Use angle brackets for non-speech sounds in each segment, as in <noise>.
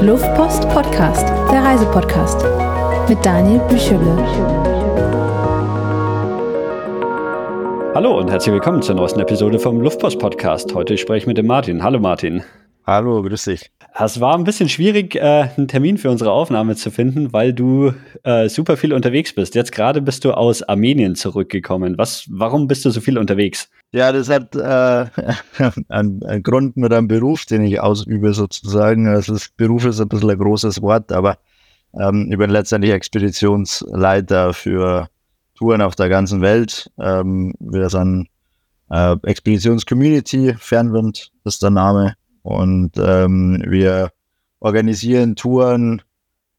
Luftpost Podcast, der Reisepodcast mit Daniel Büchele. Hallo und herzlich willkommen zur neuesten Episode vom Luftpost Podcast. Heute spreche ich mit dem Martin. Hallo Martin. Hallo, grüß dich. Es war ein bisschen schwierig, äh, einen Termin für unsere Aufnahme zu finden, weil du äh, super viel unterwegs bist. Jetzt gerade bist du aus Armenien zurückgekommen. Was, warum bist du so viel unterwegs? Ja, das hat äh, <laughs> einen, einen Grund mit einem Beruf, den ich ausübe sozusagen. Das Beruf ist ein bisschen ein großes Wort, aber ähm, ich bin letztendlich Expeditionsleiter für Touren auf der ganzen Welt. Ähm, wir sind äh, Expeditionscommunity, Fernwind ist der Name. Und ähm, wir organisieren Touren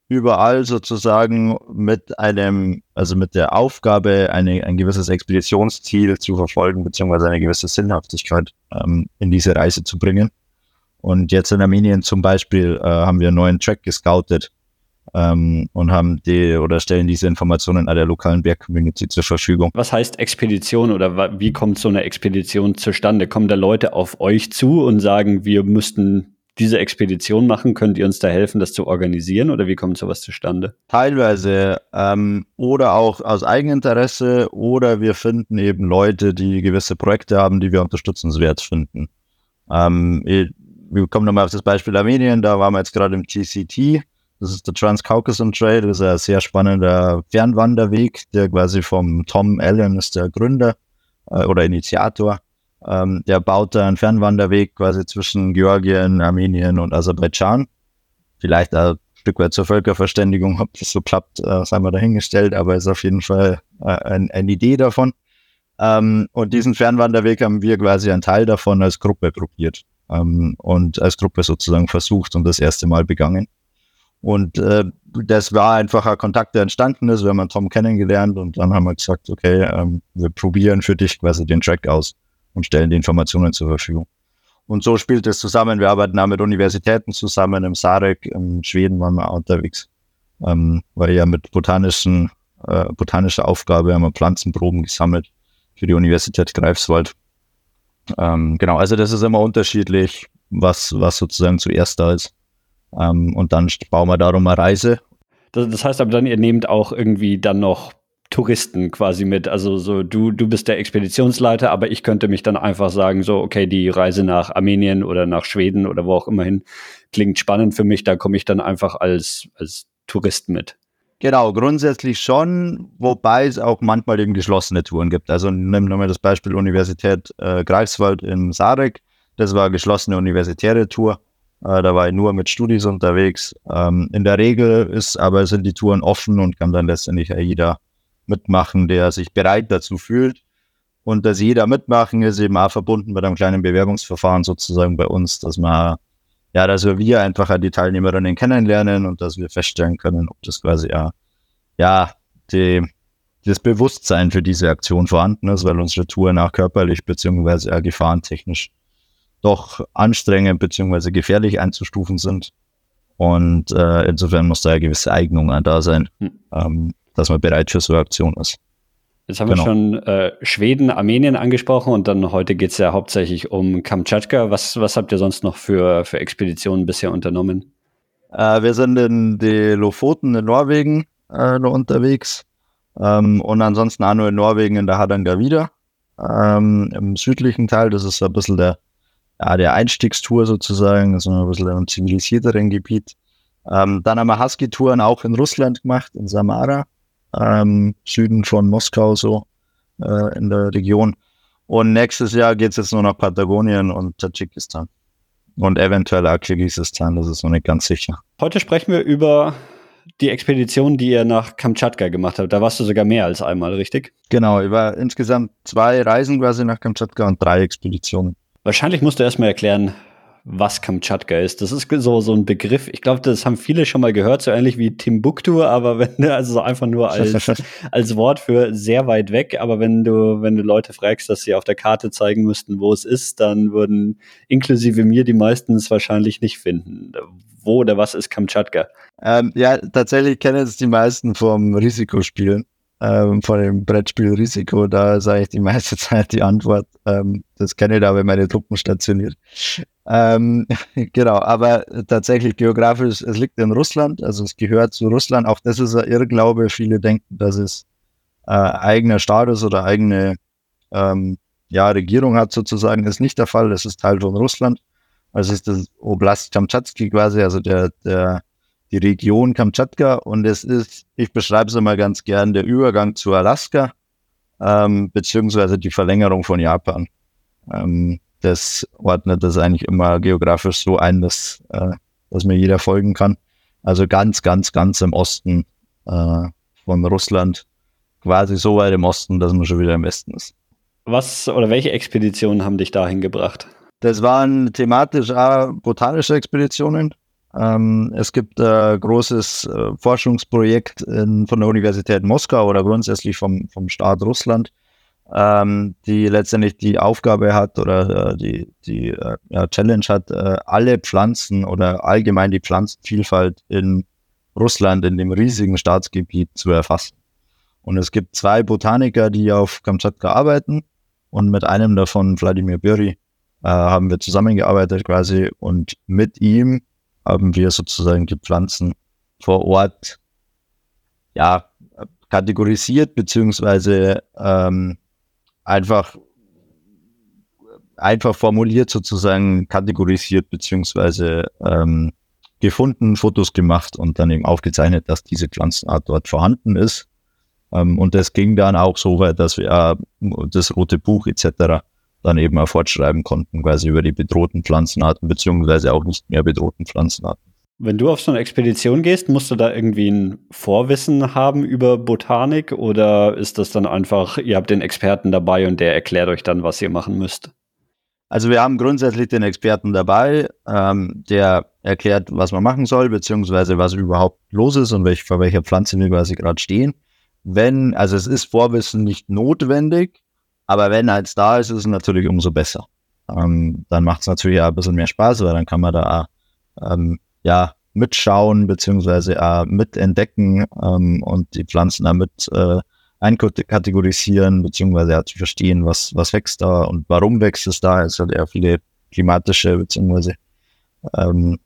überall sozusagen mit einem, also mit der Aufgabe, eine, ein gewisses Expeditionsziel zu verfolgen, beziehungsweise eine gewisse Sinnhaftigkeit ähm, in diese Reise zu bringen. Und jetzt in Armenien zum Beispiel äh, haben wir einen neuen Track gescoutet ähm, und haben die oder stellen diese Informationen an der lokalen Bergcommunity zur Verfügung. Was heißt Expedition oder wie kommt so eine Expedition zustande? Kommen da Leute auf euch zu und sagen, wir müssten diese Expedition machen? Könnt ihr uns da helfen, das zu organisieren oder wie kommt sowas zustande? Teilweise ähm, oder auch aus Eigeninteresse oder wir finden eben Leute, die gewisse Projekte haben, die wir unterstützenswert finden. Ähm, wir kommen nochmal auf das Beispiel Armenien, da waren wir jetzt gerade im TCT das ist der Trans-Caucasus Trail. Das ist ein sehr spannender Fernwanderweg, der quasi vom Tom Allen ist der Gründer äh, oder Initiator. Ähm, der baut einen Fernwanderweg quasi zwischen Georgien, Armenien und Aserbaidschan. Vielleicht ein Stück weit zur Völkerverständigung, ob das so klappt, äh, sei mal dahingestellt, aber ist auf jeden Fall äh, ein, eine Idee davon. Ähm, und diesen Fernwanderweg haben wir quasi einen Teil davon als Gruppe probiert ähm, und als Gruppe sozusagen versucht und das erste Mal begangen. Und äh, das war einfach ein Kontakt, der entstanden ist. Wir haben Tom kennengelernt und dann haben wir gesagt, okay, ähm, wir probieren für dich quasi den Track aus und stellen die Informationen zur Verfügung. Und so spielt es zusammen. Wir arbeiten auch mit Universitäten zusammen. Im Sarek, in Schweden waren wir unterwegs. Ähm, weil ja mit botanischen, äh, botanischer Aufgabe haben wir Pflanzenproben gesammelt für die Universität Greifswald. Ähm, genau, also das ist immer unterschiedlich, was, was sozusagen zuerst da ist. Ähm, und dann bauen wir darum eine Reise. Das, das, heißt aber dann, ihr nehmt auch irgendwie dann noch Touristen quasi mit. Also so, du, du bist der Expeditionsleiter, aber ich könnte mich dann einfach sagen, so, okay, die Reise nach Armenien oder nach Schweden oder wo auch immer hin klingt spannend für mich, da komme ich dann einfach als, als Tourist mit. Genau, grundsätzlich schon, wobei es auch manchmal eben geschlossene Touren gibt. Also nimm nochmal das Beispiel Universität äh, Greifswald in Sarek. Das war eine geschlossene universitäre Tour. Äh, da war ich nur mit Studis unterwegs. Ähm, in der Regel ist aber sind die Touren offen und kann dann letztendlich jeder mitmachen, der sich bereit dazu fühlt. Und dass jeder mitmachen ist eben auch verbunden mit einem kleinen Bewerbungsverfahren sozusagen bei uns, dass man ja, dass wir einfach die Teilnehmerinnen kennenlernen und dass wir feststellen können, ob das quasi ja, ja die, das Bewusstsein für diese Aktion vorhanden ist, weil unsere Touren auch körperlich beziehungsweise gefahrentechnisch doch anstrengend bzw. gefährlich einzustufen sind. Und äh, insofern muss da eine gewisse Eignung da sein, hm. ähm, dass man bereit für so eine Aktion ist. Jetzt haben genau. wir schon äh, Schweden, Armenien angesprochen und dann heute geht es ja hauptsächlich um Kamtschatka. Was, was habt ihr sonst noch für, für Expeditionen bisher unternommen? Äh, wir sind in die Lofoten in Norwegen äh, noch unterwegs ähm, und ansonsten auch nur in Norwegen in der Hardangervidda ähm, im südlichen Teil. Das ist ein bisschen der ja, der Einstiegstour sozusagen, also ein bisschen einem zivilisierteren Gebiet. Ähm, dann haben wir Husky-Touren auch in Russland gemacht, in Samara, ähm, Süden von Moskau so äh, in der Region. Und nächstes Jahr geht es jetzt nur nach Patagonien und Tadschikistan. Und eventuell auch Kirgisistan, das ist noch nicht ganz sicher. Heute sprechen wir über die Expedition, die ihr nach Kamtschatka gemacht habt. Da warst du sogar mehr als einmal, richtig? Genau, ich war insgesamt zwei Reisen quasi nach Kamtschatka und drei Expeditionen. Wahrscheinlich musst du erstmal erklären, was Kamtschatka ist. Das ist so, so ein Begriff. Ich glaube, das haben viele schon mal gehört, so ähnlich wie Timbuktu, aber <laughs> wenn du also so einfach nur als, <laughs> als Wort für sehr weit weg. Aber wenn du, wenn du Leute fragst, dass sie auf der Karte zeigen müssten, wo es ist, dann würden inklusive mir die meisten es wahrscheinlich nicht finden. Wo oder was ist Kamtschatka? Ähm, ja, tatsächlich kennen es die meisten vom Risikospielen ähm, von dem Brettspiel Risiko, da sage ich die meiste <laughs> Zeit die Antwort. Ähm, das kenne ich da, wenn meine Truppen stationiert. Ähm, <laughs> genau, aber tatsächlich geografisch, es liegt in Russland, also es gehört zu Russland. Auch das ist ein Irrglaube. Viele denken, dass es äh, eigener Staat ist oder eigene ähm, ja, Regierung hat sozusagen. Das ist nicht der Fall. Das ist Teil von Russland. Also es ist das Oblast Kamtschatsky quasi, also der, der, die Region Kamtschatka. Und es ist, ich beschreibe es immer ganz gern, der Übergang zu Alaska, ähm, beziehungsweise die Verlängerung von Japan. Ähm, das ordnet das eigentlich immer geografisch so ein, dass, äh, dass mir jeder folgen kann. Also ganz, ganz, ganz im Osten äh, von Russland. Quasi so weit im Osten, dass man schon wieder im Westen ist. Was oder welche Expeditionen haben dich dahin gebracht? Das waren thematisch auch botanische Expeditionen. Ähm, es gibt äh, großes äh, Forschungsprojekt in, von der Universität Moskau oder grundsätzlich vom, vom Staat Russland, ähm, die letztendlich die Aufgabe hat oder äh, die, die äh, ja, Challenge hat, äh, alle Pflanzen oder allgemein die Pflanzenvielfalt in Russland, in dem riesigen Staatsgebiet zu erfassen. Und es gibt zwei Botaniker, die auf Kamtschatka arbeiten und mit einem davon, Wladimir Buri, äh, haben wir zusammengearbeitet quasi und mit ihm haben wir sozusagen die Pflanzen vor Ort ja kategorisiert beziehungsweise ähm, einfach einfach formuliert sozusagen kategorisiert beziehungsweise ähm, gefunden, Fotos gemacht und dann eben aufgezeichnet, dass diese Pflanzenart dort vorhanden ist. Ähm, und das ging dann auch so weit, dass wir äh, das rote Buch etc. dann eben auch fortschreiben konnten, quasi über die bedrohten Pflanzenarten beziehungsweise auch nicht mehr bedrohten Pflanzenarten. Wenn du auf so eine Expedition gehst, musst du da irgendwie ein Vorwissen haben über Botanik oder ist das dann einfach, ihr habt den Experten dabei und der erklärt euch dann, was ihr machen müsst? Also wir haben grundsätzlich den Experten dabei, ähm, der erklärt, was man machen soll, beziehungsweise was überhaupt los ist und welch, vor welcher Pflanze wir quasi gerade stehen. Wenn, also es ist Vorwissen nicht notwendig, aber wenn eins da ist, ist es natürlich umso besser. Ähm, dann macht es natürlich auch ein bisschen mehr Spaß, weil dann kann man da ähm, ja, mitschauen beziehungsweise äh, mitentdecken ähm, und die Pflanzen damit äh, einkategorisieren beziehungsweise ja, zu verstehen, was, was wächst da und warum wächst es da. Es hat ja viele klimatische beziehungsweise ähm,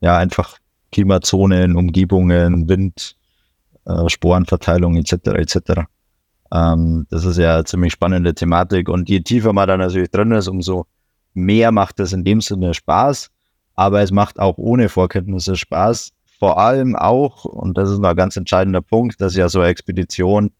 ja einfach Klimazonen, Umgebungen, Wind, äh, Sporenverteilung etc. etc. Ähm, das ist ja eine ziemlich spannende Thematik und je tiefer man da natürlich drin ist, umso mehr macht es in dem Sinne Spaß aber es macht auch ohne Vorkenntnisse Spaß. Vor allem auch, und das ist ein ganz entscheidender Punkt, dass ja so eine Expedition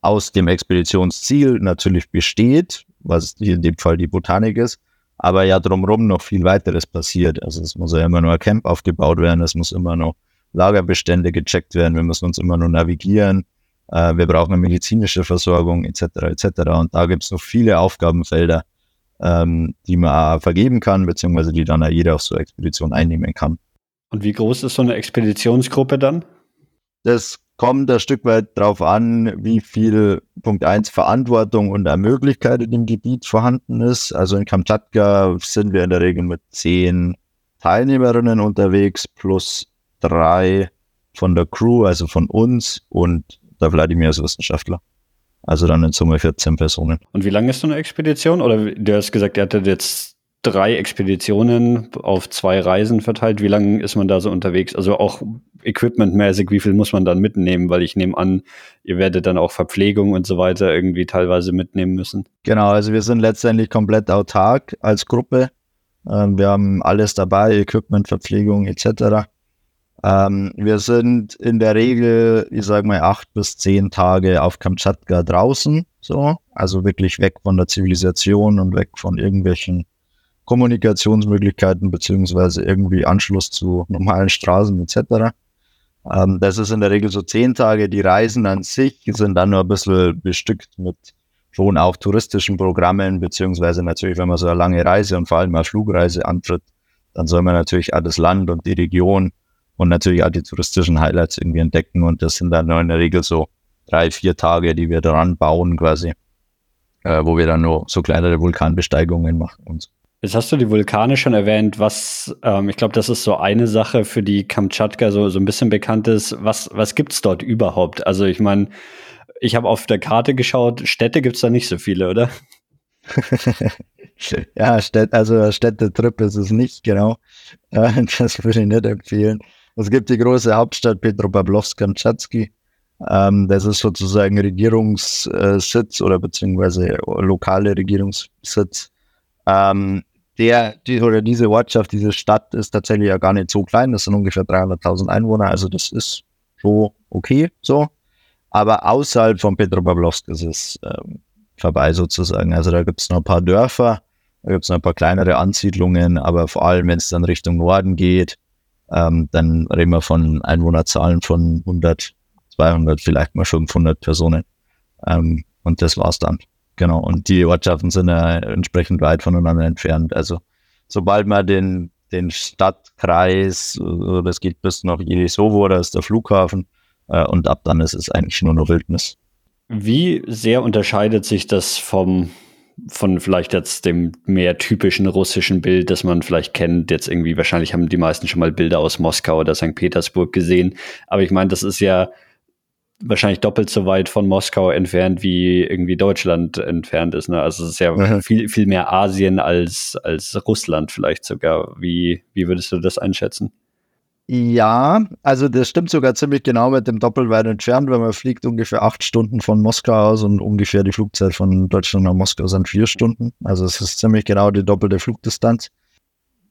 aus dem Expeditionsziel natürlich besteht, was hier in dem Fall die Botanik ist, aber ja drumherum noch viel weiteres passiert. Also es muss ja immer nur ein Camp aufgebaut werden, es muss immer noch Lagerbestände gecheckt werden, wir müssen uns immer nur navigieren, äh, wir brauchen eine medizinische Versorgung etc. etc. Und da gibt es noch viele Aufgabenfelder, ähm, die man vergeben kann, beziehungsweise die dann jeder auf so eine Expedition einnehmen kann. Und wie groß ist so eine Expeditionsgruppe dann? Das kommt ein Stück weit darauf an, wie viel Punkt 1 Verantwortung und Möglichkeit in dem Gebiet vorhanden ist. Also in Kamtschatka sind wir in der Regel mit zehn Teilnehmerinnen unterwegs plus drei von der Crew, also von uns und der Vladimir als Wissenschaftler. Also dann in Summe 14 Personen. Und wie lange ist so eine Expedition? Oder du hast gesagt, ihr hattet jetzt drei Expeditionen auf zwei Reisen verteilt. Wie lange ist man da so unterwegs? Also auch equipmentmäßig, wie viel muss man dann mitnehmen? Weil ich nehme an, ihr werdet dann auch Verpflegung und so weiter irgendwie teilweise mitnehmen müssen. Genau, also wir sind letztendlich komplett autark als Gruppe. Ähm, wir haben alles dabei, Equipment, Verpflegung etc. Ähm, wir sind in der Regel, ich sage mal, acht bis zehn Tage auf Kamtschatka draußen, so, also wirklich weg von der Zivilisation und weg von irgendwelchen Kommunikationsmöglichkeiten beziehungsweise irgendwie Anschluss zu normalen Straßen etc. Ähm, das ist in der Regel so zehn Tage. Die Reisen an sich sind dann nur ein bisschen bestückt mit schon auch touristischen Programmen, beziehungsweise natürlich, wenn man so eine lange Reise und vor allem eine Flugreise antritt, dann soll man natürlich auch das Land und die Region und natürlich auch die touristischen Highlights irgendwie entdecken. Und das sind dann in der Regel so drei, vier Tage, die wir daran bauen quasi, äh, wo wir dann nur so kleinere Vulkanbesteigungen machen und so. Jetzt hast du die Vulkane schon erwähnt, was, ähm, ich glaube, das ist so eine Sache, für die Kamtschatka so, so ein bisschen bekannt ist. Was, was gibt's dort überhaupt? Also ich meine, ich habe auf der Karte geschaut, Städte gibt's da nicht so viele, oder? <laughs> ja, Städt, also Städtetrip ist es nicht, genau. <laughs> Das würde ich nicht empfehlen. Es gibt die große Hauptstadt Petropavlovsk-Kamtschatski. Ähm, das ist sozusagen Regierungssitz oder beziehungsweise lokale Regierungssitz. Ähm, der, die, oder diese Ortschaft, diese Stadt ist tatsächlich ja gar nicht so klein. Das sind ungefähr 300.000 Einwohner. Also das ist schon okay so. Aber außerhalb von Petropavlovsk ist es ähm, vorbei sozusagen. Also da gibt es noch ein paar Dörfer, da gibt es noch ein paar kleinere Ansiedlungen, aber vor allem, wenn es dann Richtung Norden geht, ähm, dann reden wir von Einwohnerzahlen von 100, 200, vielleicht mal 500 Personen. Ähm, und das war's dann. Genau. Und die Ortschaften sind ja entsprechend weit voneinander entfernt. Also sobald man den, den Stadtkreis, äh, das geht bis nach Jelisovo, da ist der Flughafen, äh, und ab dann ist es eigentlich nur noch Wildnis. Wie sehr unterscheidet sich das vom von vielleicht jetzt dem mehr typischen russischen Bild, das man vielleicht kennt. Jetzt irgendwie, wahrscheinlich haben die meisten schon mal Bilder aus Moskau oder St. Petersburg gesehen. Aber ich meine, das ist ja wahrscheinlich doppelt so weit von Moskau entfernt, wie irgendwie Deutschland entfernt ist. Ne? Also es ist ja mhm. viel, viel mehr Asien als, als Russland vielleicht sogar. Wie, wie würdest du das einschätzen? Ja, also das stimmt sogar ziemlich genau mit dem doppelweit entfernt, weil man fliegt ungefähr acht Stunden von Moskau aus und ungefähr die Flugzeit von Deutschland nach Moskau sind vier Stunden. Also es ist ziemlich genau die doppelte Flugdistanz.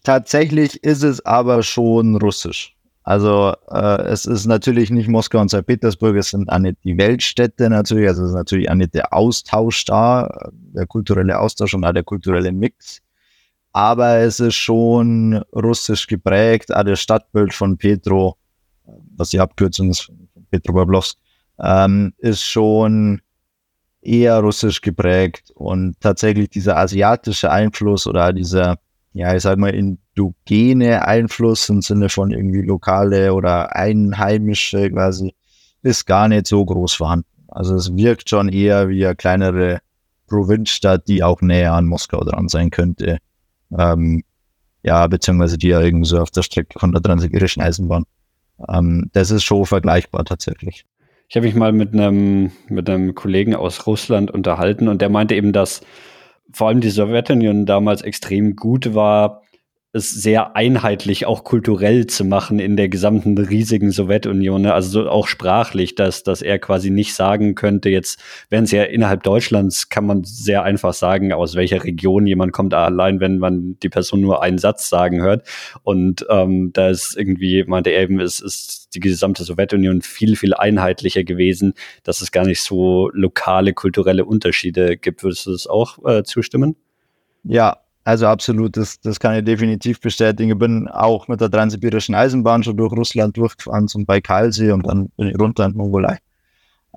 Tatsächlich ist es aber schon russisch. Also äh, es ist natürlich nicht Moskau und St. Petersburg, es sind auch nicht die Weltstädte natürlich, also es ist natürlich auch nicht der Austausch da, der kulturelle Austausch und auch der kulturelle Mix aber es ist schon russisch geprägt. Auch das Stadtbild von Petro, was die Abkürzung ist von Petro Pavlovsk, ähm, ist schon eher russisch geprägt und tatsächlich dieser asiatische Einfluss oder dieser, ja, ich sag mal, indogene Einfluss im Sinne von irgendwie lokale oder einheimische quasi, ist gar nicht so groß vorhanden. Also es wirkt schon eher wie eine kleinere Provinzstadt, die auch näher an Moskau dran sein könnte ähm, ja, beziehungsweise die ja irgendwie so auf der Strecke von der Transsibirischen Eisenbahn. Ähm, das ist schon vergleichbar tatsächlich. Ich habe mich mal mit einem mit einem Kollegen aus Russland unterhalten und der meinte eben, dass vor allem die Sowjetunion damals extrem gut war, es sehr einheitlich auch kulturell zu machen in der gesamten riesigen Sowjetunion, ne? also so auch sprachlich, dass, dass er quasi nicht sagen könnte, jetzt, wenn es ja innerhalb Deutschlands kann man sehr einfach sagen, aus welcher Region jemand kommt, allein wenn man die Person nur einen Satz sagen hört. Und ähm, da ist irgendwie, meinte er eben, es ist die gesamte Sowjetunion viel, viel einheitlicher gewesen, dass es gar nicht so lokale kulturelle Unterschiede gibt. Würdest du das auch äh, zustimmen? Ja, also absolut, das, das kann ich definitiv bestätigen. Ich bin auch mit der Transsibirischen Eisenbahn schon durch Russland durchgefahren zum Baikalsee und dann bin ich runter in die Mongolei.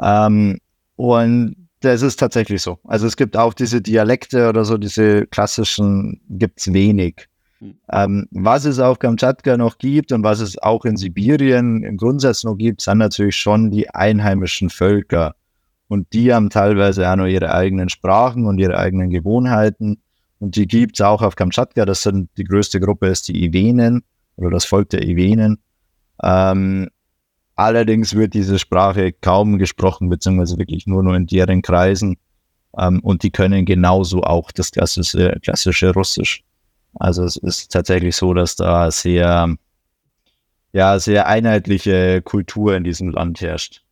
Ähm, und das ist tatsächlich so. Also es gibt auch diese Dialekte oder so, diese klassischen gibt's wenig. Hm. Ähm, was es auf Kamtschatka noch gibt und was es auch in Sibirien im Grundsatz noch gibt, sind natürlich schon die einheimischen Völker. Und die haben teilweise auch noch ihre eigenen Sprachen und ihre eigenen Gewohnheiten. Und die gibt es auch auf Kamtschatka. Das sind die größte Gruppe ist die Iwenen oder das Volk der Iwenen. Ähm, allerdings wird diese Sprache kaum gesprochen, beziehungsweise wirklich nur nur in deren Kreisen. Ähm, und die können genauso auch das klassische, klassische Russisch. Also es ist tatsächlich so, dass da sehr, ja, sehr einheitliche Kultur in diesem Land herrscht.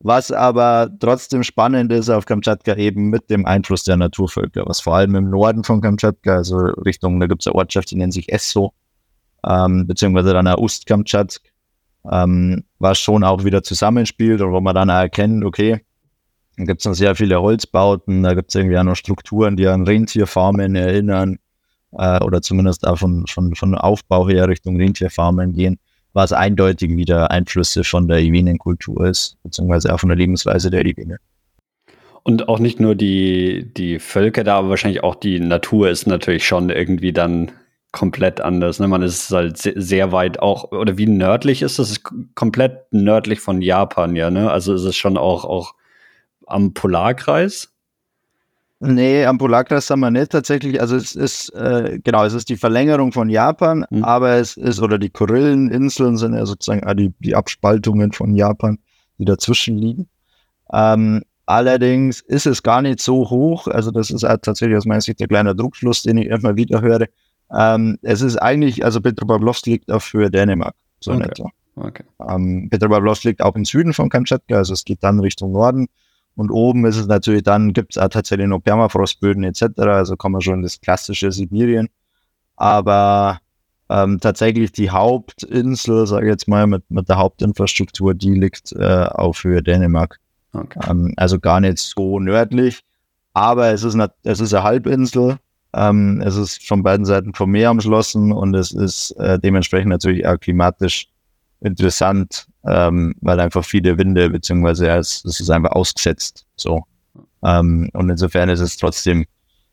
Was aber trotzdem spannend ist auf Kamtschatka eben mit dem Einfluss der Naturvölker, was vor allem im Norden von Kamtschatka, also Richtung, da gibt es eine Ortschaft, die nennt sich Esso, ähm, beziehungsweise dann Ust-Kamtschatsk, ähm, was schon auch wieder zusammenspielt und wo man dann erkennt, okay, da gibt es noch sehr viele Holzbauten, da gibt es irgendwie auch noch Strukturen, die an Rentierfarmen erinnern äh, oder zumindest auch von, von, von Aufbau her Richtung Rentierfarmen gehen was eindeutig wieder Einflüsse von der Iwenen-Kultur ist, beziehungsweise auch von der Lebensweise der Iwene. Und auch nicht nur die, die Völker da, aber wahrscheinlich auch die Natur ist natürlich schon irgendwie dann komplett anders. Ne? Man ist halt sehr weit auch, oder wie nördlich ist es? komplett nördlich von Japan, ja, ne? Also ist es schon auch, auch am Polarkreis? Nee, am Polarkreis haben wir nicht tatsächlich. Also es ist, äh, genau, es ist die Verlängerung von Japan, mhm. aber es ist, oder die Kurilleninseln sind ja sozusagen die, die Abspaltungen von Japan, die dazwischen liegen. Ähm, Allerdings ist es gar nicht so hoch. Also das ist halt tatsächlich aus meiner Sicht der kleine Druckschluss, den ich immer wieder höre. Ähm, es ist eigentlich, also Petropavlovsk liegt auch für Dänemark. So okay. etwa. Okay. Ähm, Petropavlovsk liegt auch im Süden von Kamtschatka, also es geht dann Richtung Norden. Und oben ist es natürlich dann, gibt es auch tatsächlich noch Permafrostböden etc. Also kommen wir schon in das klassische Sibirien. Aber ähm, tatsächlich die Hauptinsel, sage ich jetzt mal, mit, mit der Hauptinfrastruktur, die liegt äh, auf Höhe Dänemark. Okay. Ähm, also gar nicht so nördlich. Aber es ist, eine, es ist eine Halbinsel. Ähm, es ist von beiden Seiten vom Meer umschlossen und es ist äh, dementsprechend natürlich auch klimatisch interessant, ähm, weil einfach viele Winde, beziehungsweise es, es ist einfach ausgesetzt. So. Ähm, und insofern ist es trotzdem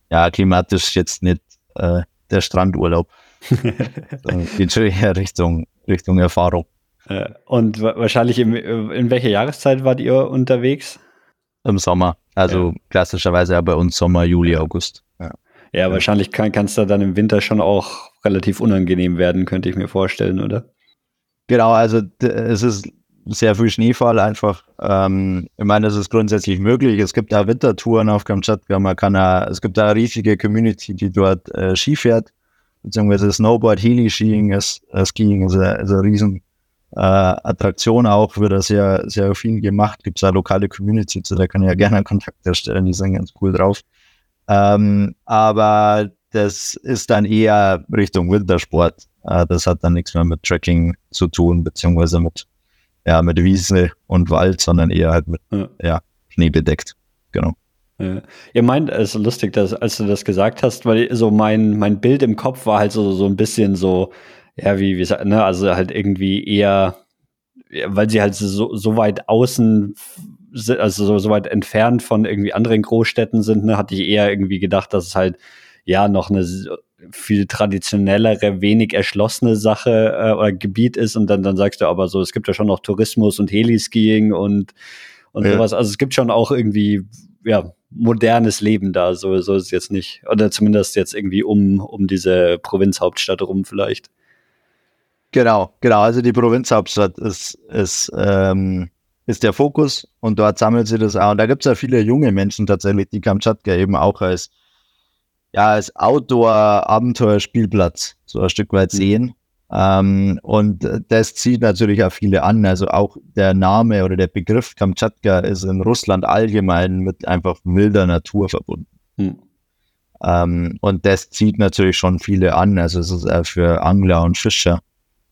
ja klimatisch jetzt nicht äh, der Strandurlaub. <laughs> geht schon eher Richtung, Richtung Erfahrung. Äh, und wahrscheinlich im, in welcher Jahreszeit wart ihr unterwegs? Im Sommer. Also ja. klassischerweise ja bei uns Sommer, Juli, August. Ja, ja wahrscheinlich kann es da dann im Winter schon auch relativ unangenehm werden, könnte ich mir vorstellen, oder? Genau, also es ist sehr viel Schneefall einfach. Ähm, ich meine, das ist grundsätzlich möglich. Es gibt da Wintertouren auf Kamtschatka. Man kann da, es gibt da eine riesige Community, die dort äh, Ski fährt, beziehungsweise Snowboard, Heli-Skiing ist, äh, Skiing ist, eine, ist eine riesen äh, Attraktion auch, wird da sehr, sehr viel gemacht. Gibt es eine lokale Community, zu der kann ich ja gerne Kontakt erstellen, die sind ganz cool drauf. Ähm, aber das ist dann eher Richtung Wintersport. Äh, das hat dann nichts mehr mit Tracking zu tun, beziehungsweise mit, ja, mit Wiese und Wald, sondern eher halt mit ja. ja Schnee bedeckt. Genau. Ja. Ihr meint, es ist lustig, dass, als du das gesagt hast, weil so mein, mein Bild im Kopf war halt so, so ein bisschen so, ja, wie, wie ne, also halt irgendwie eher, weil sie halt so, so weit außen, also so, so weit entfernt von irgendwie anderen Großstädten sind, ne, hatte ich eher irgendwie gedacht, dass es halt ja noch eine viel traditionellere, wenig erschlossene Sache äh, oder Gebiet ist und dann, dann sagst du aber so, es gibt ja schon noch Tourismus und Heliskiing und, und ja. sowas. Also es gibt schon auch irgendwie, ja, modernes Leben da, so, so ist es jetzt nicht. Oder zumindest jetzt irgendwie um, um diese Provinzhauptstadt rum vielleicht. Genau, genau. Also die Provinzhauptstadt ist, ist, ähm, ist der Fokus und dort sammelt sich das auch. Und da gibt es ja viele junge Menschen tatsächlich, die Kamtschatka eben auch als ja, als Outdoor-Abenteuerspielplatz so ein Stück weit mhm. sehen. Ähm, und das zieht natürlich auch viele an. Also auch der Name oder der Begriff Kamtschatka ist in Russland allgemein mit einfach wilder Natur verbunden. Mhm. Ähm, und das zieht natürlich schon viele an. Also es ist auch für Angler und Fischer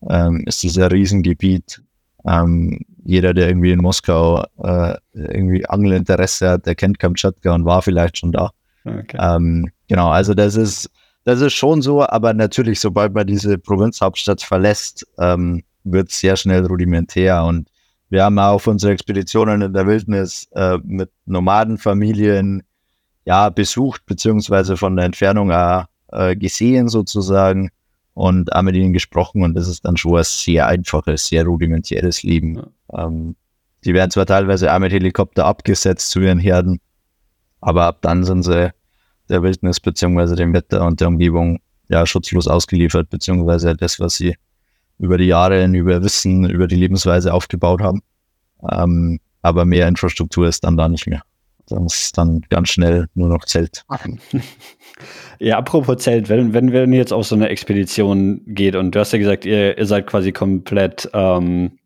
ähm, ist es ein Riesengebiet. Ähm, jeder, der irgendwie in Moskau äh, irgendwie Angelinteresse hat, der kennt Kamtschatka und war vielleicht schon da. Okay. Genau, also das ist, das ist schon so, aber natürlich, sobald man diese Provinzhauptstadt verlässt, ähm, wird es sehr schnell rudimentär. Und wir haben auch auf unsere Expeditionen in der Wildnis äh, mit Nomadenfamilien ja besucht, beziehungsweise von der Entfernung auch, äh, gesehen sozusagen und auch mit ihnen gesprochen. Und das ist dann schon ein sehr einfaches, sehr rudimentäres Leben. Ja. Ähm, die werden zwar teilweise auch mit Helikopter abgesetzt zu ihren Herden, aber ab dann sind sie der Wildnis beziehungsweise dem Wetter und der Umgebung ja schutzlos ausgeliefert, beziehungsweise das, was sie über die Jahre über Wissen, über die Lebensweise aufgebaut haben. Ähm, aber mehr Infrastruktur ist dann da nicht mehr. Das ist dann ganz schnell nur noch Zelt. <laughs> Ja, apropos Zelt, wenn, wenn, ihr jetzt auf so eine Expedition geht und du hast ja gesagt, ihr, ihr seid quasi komplett ähm,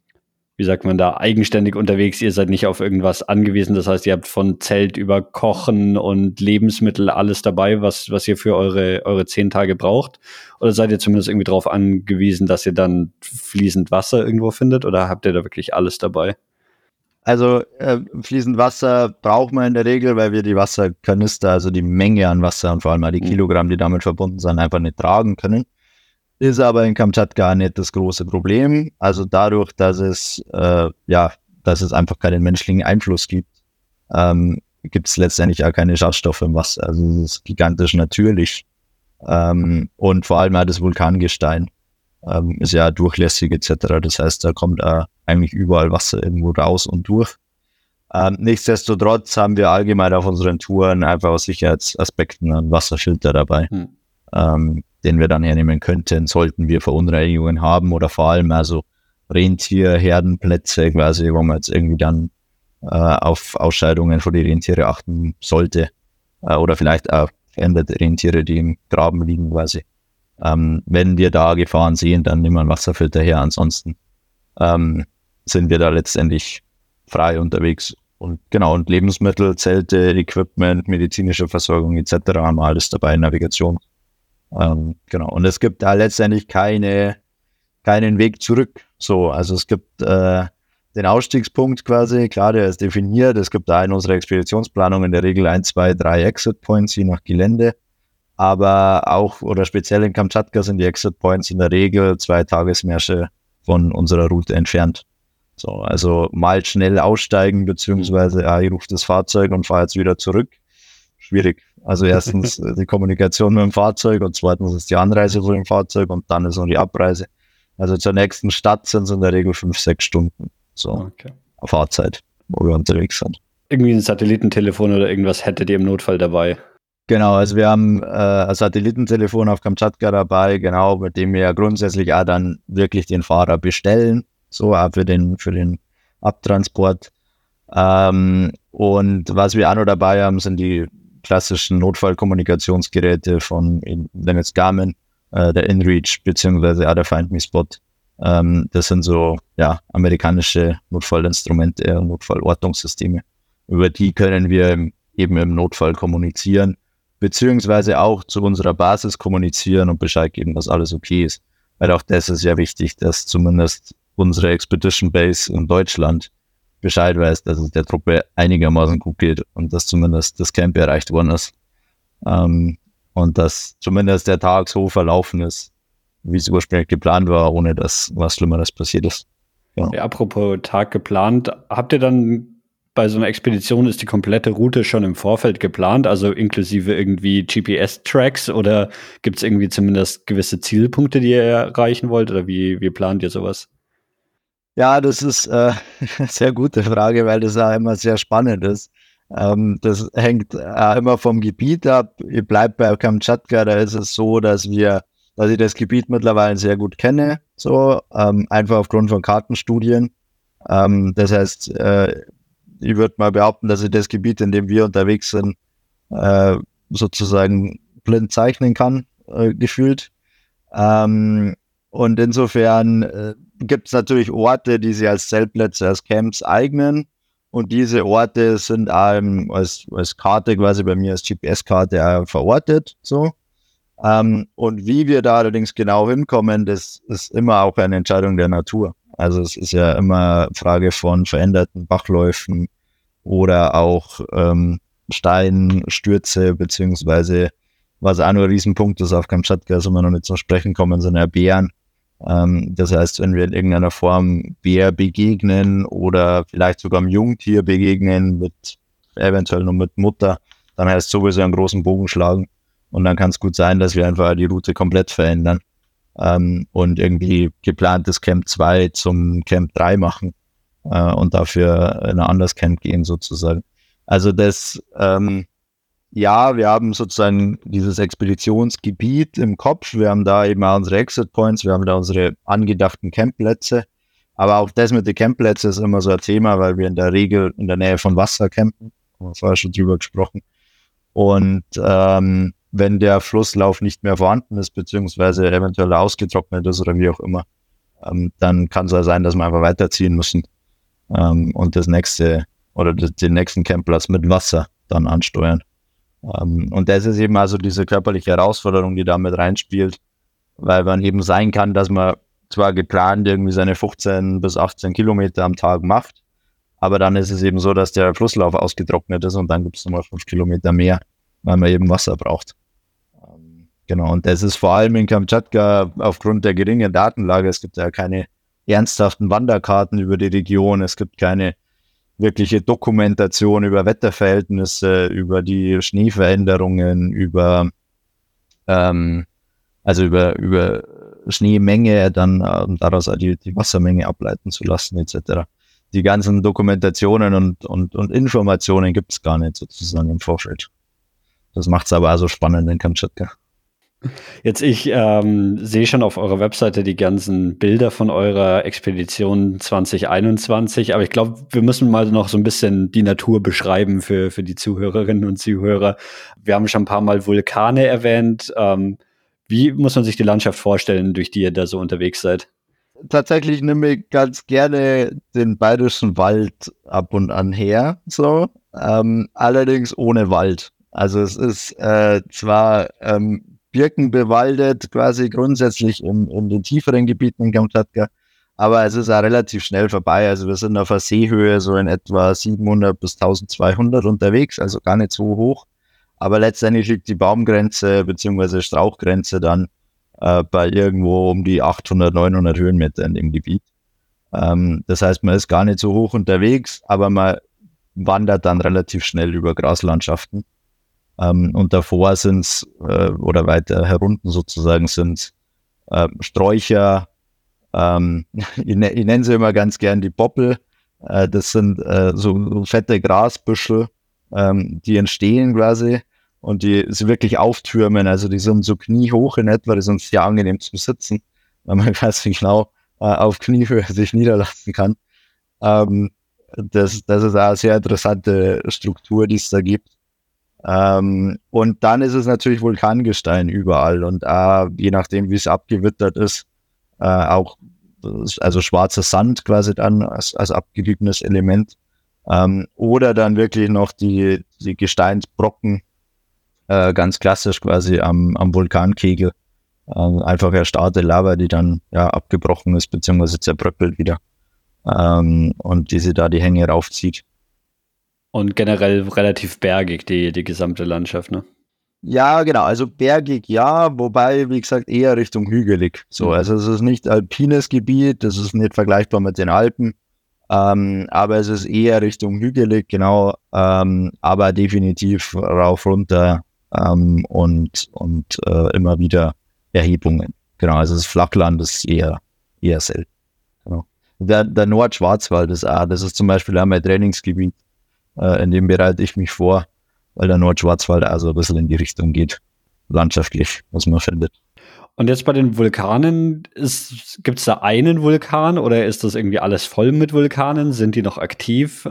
wie sagt man da, eigenständig unterwegs. Ihr seid nicht auf irgendwas angewiesen. Das heißt, ihr habt von Zelt über Kochen und Lebensmittel alles dabei, was, was ihr für eure, eure zehn Tage braucht. Oder seid ihr zumindest irgendwie darauf angewiesen, dass ihr dann fließend Wasser irgendwo findet? Oder habt ihr da wirklich alles dabei? Also äh, fließend Wasser braucht man in der Regel, weil wir die Wasserkanister, also die Menge an Wasser und vor allem die mhm. Kilogramm, die damit verbunden sind, einfach nicht tragen können. Ist aber in Kamtschatka nicht das große Problem. Also dadurch, dass es, äh, ja, dass es einfach keinen menschlichen Einfluss gibt, ähm, gibt es letztendlich auch keine Schadstoffe im Wasser. Also es ist gigantisch natürlich. Ähm, und vor allem auch das Vulkangestein ähm, ist ja durchlässig etc. Das heißt, da kommt auch eigentlich überall Wasser irgendwo raus und durch. Ähm, nichtsdestotrotz haben wir allgemein auf unseren Touren einfach aus Sicherheitsaspekten einen Wasserfilter dabei. Hm. Ähm, den wir dann hernehmen könnten, sollten wir Verunreinigungen haben oder vor allem also Rentierherdenplätze quasi, wo man jetzt irgendwie dann äh, auf Ausscheidungen von den Rentiere achten sollte. Äh, oder vielleicht auch veränderte Rentiere, die im Graben liegen quasi. Ähm, wenn wir da Gefahren sehen, dann nehmen wir einen Wasserfilter her. Ansonsten ähm, sind wir da letztendlich frei unterwegs. Und genau, und Lebensmittel, Zelte, Equipment, medizinische Versorgung etc. haben wir alles dabei, Navigation. Ähm, genau. Und es gibt da letztendlich keine, keinen Weg zurück. So, also es gibt äh, den Ausstiegspunkt quasi, klar, der ist definiert. Es gibt da in unserer Expeditionsplanung in der Regel ein, zwei, drei Exit Points, je nach Gelände. Aber auch oder speziell in Kamtschatka sind die Exit Points in der Regel zwei Tagesmärsche von unserer Route entfernt. So, also mal schnell aussteigen, beziehungsweise ah, ich rufe das Fahrzeug und fahre jetzt wieder zurück. Schwierig. Also erstens die Kommunikation mit dem Fahrzeug und zweitens ist die Anreise von dem Fahrzeug und dann ist noch die Abreise. Also zur nächsten Stadt sind es in der Regel fünf, sechs Stunden. So okay. Fahrzeit, wo wir unterwegs sind. Irgendwie ein Satellitentelefon oder irgendwas hättet ihr im Notfall dabei. Genau, also wir haben äh, ein Satellitentelefon auf Kamtschatka dabei, genau, mit dem wir ja grundsätzlich auch dann wirklich den Fahrer bestellen, so auch für den, für den Abtransport. Ähm, und was wir auch noch dabei haben, sind die klassischen Notfallkommunikationsgeräte von, wenn jetzt Garmin, äh, der InReach, beziehungsweise auch der Find Me Spot. Ähm, das sind so, ja, amerikanische Notfallinstrumente Notfallortungssysteme. Über die können wir eben im Notfall kommunizieren beziehungsweise auch zu unserer Basis kommunizieren und Bescheid geben, dass alles okay ist. Weil auch das ist ja wichtig, dass zumindest unsere Expedition Base in Deutschland Bescheid weiß, dass es der Truppe einigermaßen gut geht und dass zumindest das Camp erreicht worden ist. Ähm, und dass zumindest der Tag so verlaufen ist, wie es ursprünglich geplant war, ohne dass was Schlimmeres passiert ist. Ja. ja apropos Tag geplant, habt ihr dann bei so einer Expedition ist die komplette Route schon im Vorfeld geplant, also inklusive irgendwie GPS-Tracks oder gibt es irgendwie zumindest gewisse Zielpunkte, die ihr erreichen wollt oder wie, wie plant ihr sowas? Ja, das ist äh, eine <laughs> sehr gute Frage, weil das auch immer sehr spannend ist. Ähm, das hängt auch immer vom Gebiet ab. Ich bleibe bei Kamtschatka, da ist es so, dass wir, dass ich das Gebiet mittlerweile sehr gut kenne, so ähm, einfach aufgrund von Kartenstudien. Ähm, das heißt, äh, ich würde mal behaupten, dass ich das Gebiet, in dem wir unterwegs sind, äh, sozusagen blind zeichnen kann, äh, gefühlt. Ähm, und insofern äh, gibt es natürlich Orte, die sich als Zeltplätze, als Camps eignen. Und diese Orte sind ähm, als, als Karte quasi bei mir als GPS-Karte verortet. So. Ähm, und wie wir da allerdings genau hinkommen, das ist immer auch eine Entscheidung der Natur. Also es ist ja immer Frage von veränderten Bachläufen oder auch ähm, Steinstürze, beziehungsweise was auch nur ein Riesenpunkt ist auf Kamtschatka, also wir noch nicht zum Sprechen kommen, sind ja Bären. Ähm, das heißt, wenn wir in irgendeiner Form Bär begegnen oder vielleicht sogar einem Jungtier begegnen, mit eventuell nur mit Mutter, dann heißt sowieso einen großen Bogen schlagen. Und dann kann es gut sein, dass wir einfach die Route komplett verändern ähm, und irgendwie geplantes Camp 2 zum Camp 3 machen äh, und dafür in ein anderes Camp gehen sozusagen. Also das, ähm, ja, wir haben sozusagen dieses Expeditionsgebiet im Kopf, wir haben da eben auch unsere Exit Points, wir haben da unsere angedachten Campplätze, aber auch das mit den Campplätzen ist immer so ein Thema, weil wir in der Regel in der Nähe von Wasser campen, haben wir vorher schon drüber gesprochen. Und ähm, wenn der Flusslauf nicht mehr vorhanden ist, beziehungsweise eventuell ausgetrocknet ist oder wie auch immer, ähm, dann kann es ja sein, dass wir einfach weiterziehen müssen ähm, und das nächste oder den nächsten Campplatz mit Wasser dann ansteuern. Ähm, und das ist eben also diese körperliche Herausforderung, die da mit reinspielt, weil man eben sein kann, dass man zwar geplant irgendwie seine 15 bis 18 Kilometer am Tag macht, aber dann ist es eben so, dass der Flusslauf ausgetrocknet ist und dann gibt es nochmal 5 Kilometer mehr, weil man eben Wasser braucht. Genau, und das ist vor allem in Kamtschatka aufgrund der geringen Datenlage. Es gibt ja keine ernsthaften Wanderkarten über die Region. Es gibt keine wirkliche Dokumentation über Wetterverhältnisse, über die Schneeveränderungen, über ähm, also über, über Schneemenge, dann ähm, daraus die, die Wassermenge ableiten zu lassen, etc. Die ganzen Dokumentationen und, und, und Informationen gibt es gar nicht sozusagen im Vorfeld. Das macht es aber also spannend in Kamtschatka. Jetzt, ich ähm, sehe schon auf eurer Webseite die ganzen Bilder von eurer Expedition 2021, aber ich glaube, wir müssen mal noch so ein bisschen die Natur beschreiben für, für die Zuhörerinnen und Zuhörer. Wir haben schon ein paar Mal Vulkane erwähnt. Ähm, wie muss man sich die Landschaft vorstellen, durch die ihr da so unterwegs seid? Tatsächlich nehme ich ganz gerne den bayerischen Wald ab und an her, so. Ähm, allerdings ohne Wald. Also es ist äh, zwar ähm, Birken bewaldet, quasi grundsätzlich in, in den tieferen Gebieten in Kamtschatka. Aber es ist auch relativ schnell vorbei. Also wir sind auf einer Seehöhe so in etwa 700 bis 1200 unterwegs, also gar nicht so hoch. Aber letztendlich liegt die Baumgrenze bzw. Strauchgrenze dann äh, bei irgendwo um die 800, 900 Höhenmeter in dem Gebiet. Ähm, das heißt, man ist gar nicht so hoch unterwegs, aber man wandert dann relativ schnell über Graslandschaften. Ähm, und davor sind äh, oder weiter herunten sozusagen, sind äh, Sträucher, ähm, <laughs> ich, ne, ich nenne sie immer ganz gern die Boppel. Äh, das sind äh, so fette Grasbüschel, ähm, die entstehen quasi und die sie wirklich auftürmen. Also die sind so kniehoch in etwa, die sind sehr angenehm zum Sitzen, weil man <laughs> quasi genau äh, auf Kniehöhe <laughs> sich niederlassen kann. Ähm, das, das ist auch eine sehr interessante Struktur, die es da gibt. Ähm, und dann ist es natürlich Vulkangestein überall und äh, je nachdem, wie es abgewittert ist, äh, auch also schwarzer Sand quasi dann als, als abgeliebenes Element. Ähm, oder dann wirklich noch die, die Gesteinsbrocken, äh, ganz klassisch quasi am, am Vulkankegel. Äh, einfach erstarrte Lava, die dann ja abgebrochen ist, beziehungsweise zerbröckelt wieder. Ähm, und die sie da die Hänge raufzieht. Und generell relativ bergig, die, die gesamte Landschaft, ne? Ja, genau. Also bergig ja, wobei, wie gesagt, eher Richtung hügelig. So, mhm. also es ist nicht alpines Gebiet, das ist nicht vergleichbar mit den Alpen. Ähm, aber es ist eher Richtung hügelig, genau, ähm, aber definitiv rauf, runter ähm, und, und äh, immer wieder Erhebungen. Genau, also das Flachland ist eher, eher selten. Genau. Der, der Nordschwarzwald ist auch, das ist zum Beispiel auch mein Trainingsgebiet. Äh, in dem bereite ich mich vor, weil der Nordschwarzwald also ein bisschen in die Richtung geht, landschaftlich, was man findet. Und jetzt bei den Vulkanen, gibt es da einen Vulkan oder ist das irgendwie alles voll mit Vulkanen? Sind die noch aktiv?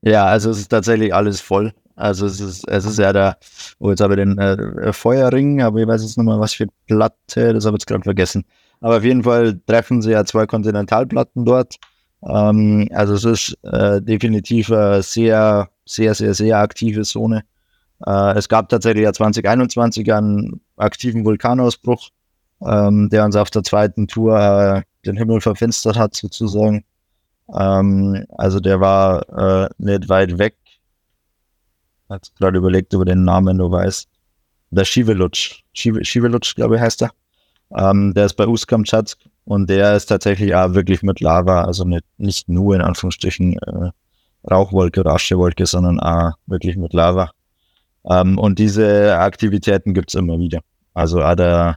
Ja, also es ist tatsächlich alles voll. Also es ist, es ist ja der, oh, jetzt habe ich den äh, Feuerring, aber ich weiß jetzt nicht mal, was für Platte, das habe ich jetzt gerade vergessen. Aber auf jeden Fall treffen sie ja zwei Kontinentalplatten dort. Ähm, also es ist äh, definitiv eine sehr, sehr, sehr, sehr aktive Zone. Äh, es gab tatsächlich ja 2021 einen aktiven Vulkanausbruch, ähm, der uns auf der zweiten Tour äh, den Himmel verfinstert hat, sozusagen. Ähm, also der war äh, nicht weit weg. Hat gerade überlegt über den Namen, du weißt. Der Shivelutsch. Shivelutsch, glaube ich, heißt er. Ähm, der ist bei Uskamchatsk und der ist tatsächlich auch wirklich mit Lava, also nicht, nicht nur in Anführungsstrichen äh, Rauchwolke oder Aschewolke, sondern auch wirklich mit Lava. Ähm, und diese Aktivitäten gibt's immer wieder. Also auch der,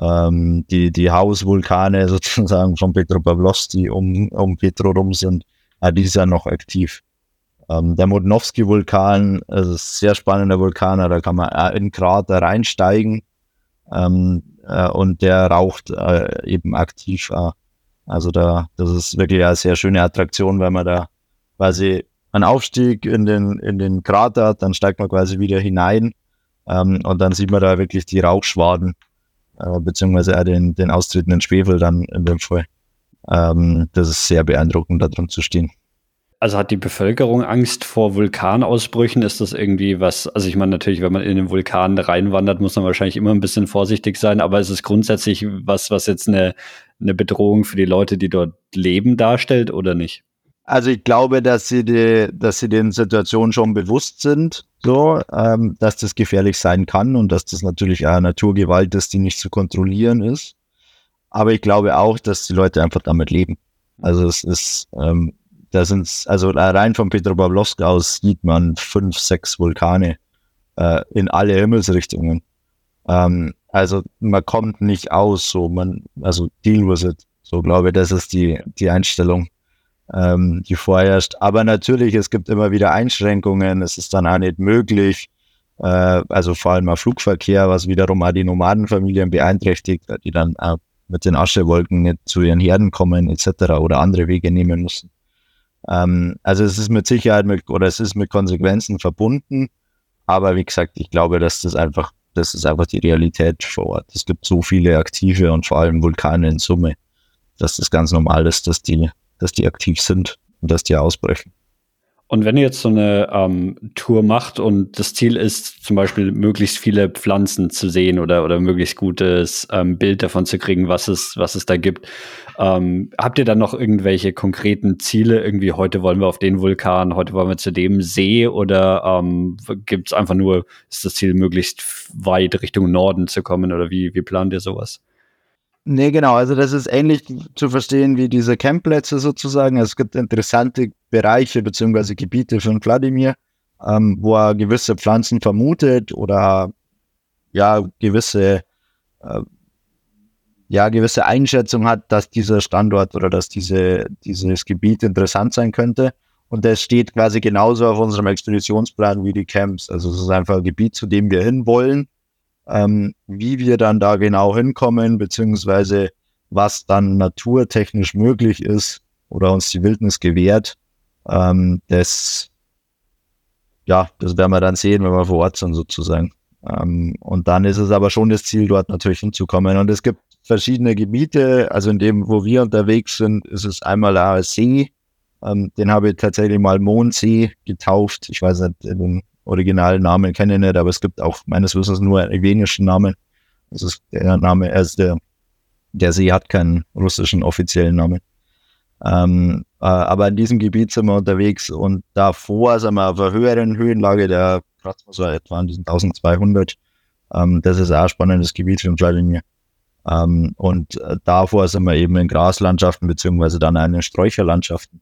ähm, die, die Hausvulkane <laughs> sozusagen von Petropavlovsk, die um, um Petro rum sind, auch die sind noch aktiv. Ähm, der Modnowski-Vulkan, ist ein sehr spannender Vulkan, da kann man in Krater reinsteigen. Ähm, äh, und der raucht äh, eben aktiv. Äh. Also da, das ist wirklich eine sehr schöne Attraktion, weil man da quasi einen Aufstieg in den, in den Krater hat, dann steigt man quasi wieder hinein ähm, und dann sieht man da wirklich die Rauchschwaden, äh, beziehungsweise auch den, den austretenden Schwefel dann in dem Fall. Ähm, das ist sehr beeindruckend, da drin zu stehen. Also hat die Bevölkerung Angst vor Vulkanausbrüchen? Ist das irgendwie was? Also ich meine natürlich, wenn man in den Vulkan reinwandert, muss man wahrscheinlich immer ein bisschen vorsichtig sein. Aber ist es grundsätzlich was, was jetzt eine, eine Bedrohung für die Leute, die dort leben, darstellt oder nicht? Also ich glaube, dass sie die, dass sie den Situationen schon bewusst sind, so, ähm, dass das gefährlich sein kann und dass das natürlich eine Naturgewalt ist, die nicht zu kontrollieren ist. Aber ich glaube auch, dass die Leute einfach damit leben. Also es ist ähm, da sind also rein von Petropavlovsk aus sieht man fünf, sechs Vulkane äh, in alle Himmelsrichtungen. Ähm, also man kommt nicht aus, so man, also deal with it. So glaube ich, das ist die, die Einstellung, ähm, die vorherrscht. Aber natürlich, es gibt immer wieder Einschränkungen. Es ist dann auch nicht möglich, äh, also vor allem auf Flugverkehr, was wiederum auch die Nomadenfamilien beeinträchtigt, die dann mit den Aschewolken nicht zu ihren Herden kommen etc. oder andere Wege nehmen müssen. Ähm, also es ist mit Sicherheit mit, oder es ist mit Konsequenzen verbunden, aber wie gesagt, ich glaube, dass das einfach, das ist einfach die Realität vor Ort. Es gibt so viele aktive und vor allem Vulkane in Summe, dass das ganz normal ist, dass die, dass die aktiv sind und dass die ausbrechen. Und wenn ihr jetzt so eine ähm, Tour macht und das Ziel ist, zum Beispiel möglichst viele Pflanzen zu sehen oder, oder möglichst gutes ähm, Bild davon zu kriegen, was es, was es da gibt, ähm, habt ihr dann noch irgendwelche konkreten Ziele? Irgendwie heute wollen wir auf den Vulkan, heute wollen wir zu dem See oder ähm, gibt es einfach nur, ist das Ziel, möglichst weit Richtung Norden zu kommen oder wie, wie plant ihr sowas? Nee, genau. Also das ist ähnlich zu verstehen wie diese Campplätze sozusagen. Es gibt interessante Bereiche bzw. Gebiete von Wladimir, ähm, wo er gewisse Pflanzen vermutet oder ja gewisse äh, ja gewisse Einschätzung hat, dass dieser Standort oder dass diese dieses Gebiet interessant sein könnte. Und das steht quasi genauso auf unserem Expeditionsplan wie die Camps. Also es ist einfach ein Gebiet, zu dem wir hinwollen ähm, wie wir dann da genau hinkommen, beziehungsweise was dann naturtechnisch möglich ist oder uns die Wildnis gewährt, ähm, das, ja, das werden wir dann sehen, wenn wir vor Ort sind sozusagen. Ähm, und dann ist es aber schon das Ziel, dort natürlich hinzukommen. Und es gibt verschiedene Gebiete, also in dem, wo wir unterwegs sind, ist es einmal ein See, ähm, den habe ich tatsächlich mal Mondsee getauft. Ich weiß nicht, den originalen Namen kenne ich nicht, aber es gibt auch meines Wissens nur einen evenischen Namen. Das ist der Name, also der, der See hat keinen russischen offiziellen Namen. Ähm, äh, aber in diesem Gebiet sind wir unterwegs und davor sind wir auf einer höheren Höhenlage, der kratzt so etwa an diesen 1200. Ähm, das ist auch ein spannendes Gebiet für Vladimir. Ähm, und äh, davor sind wir eben in Graslandschaften beziehungsweise dann in Sträucherlandschaften.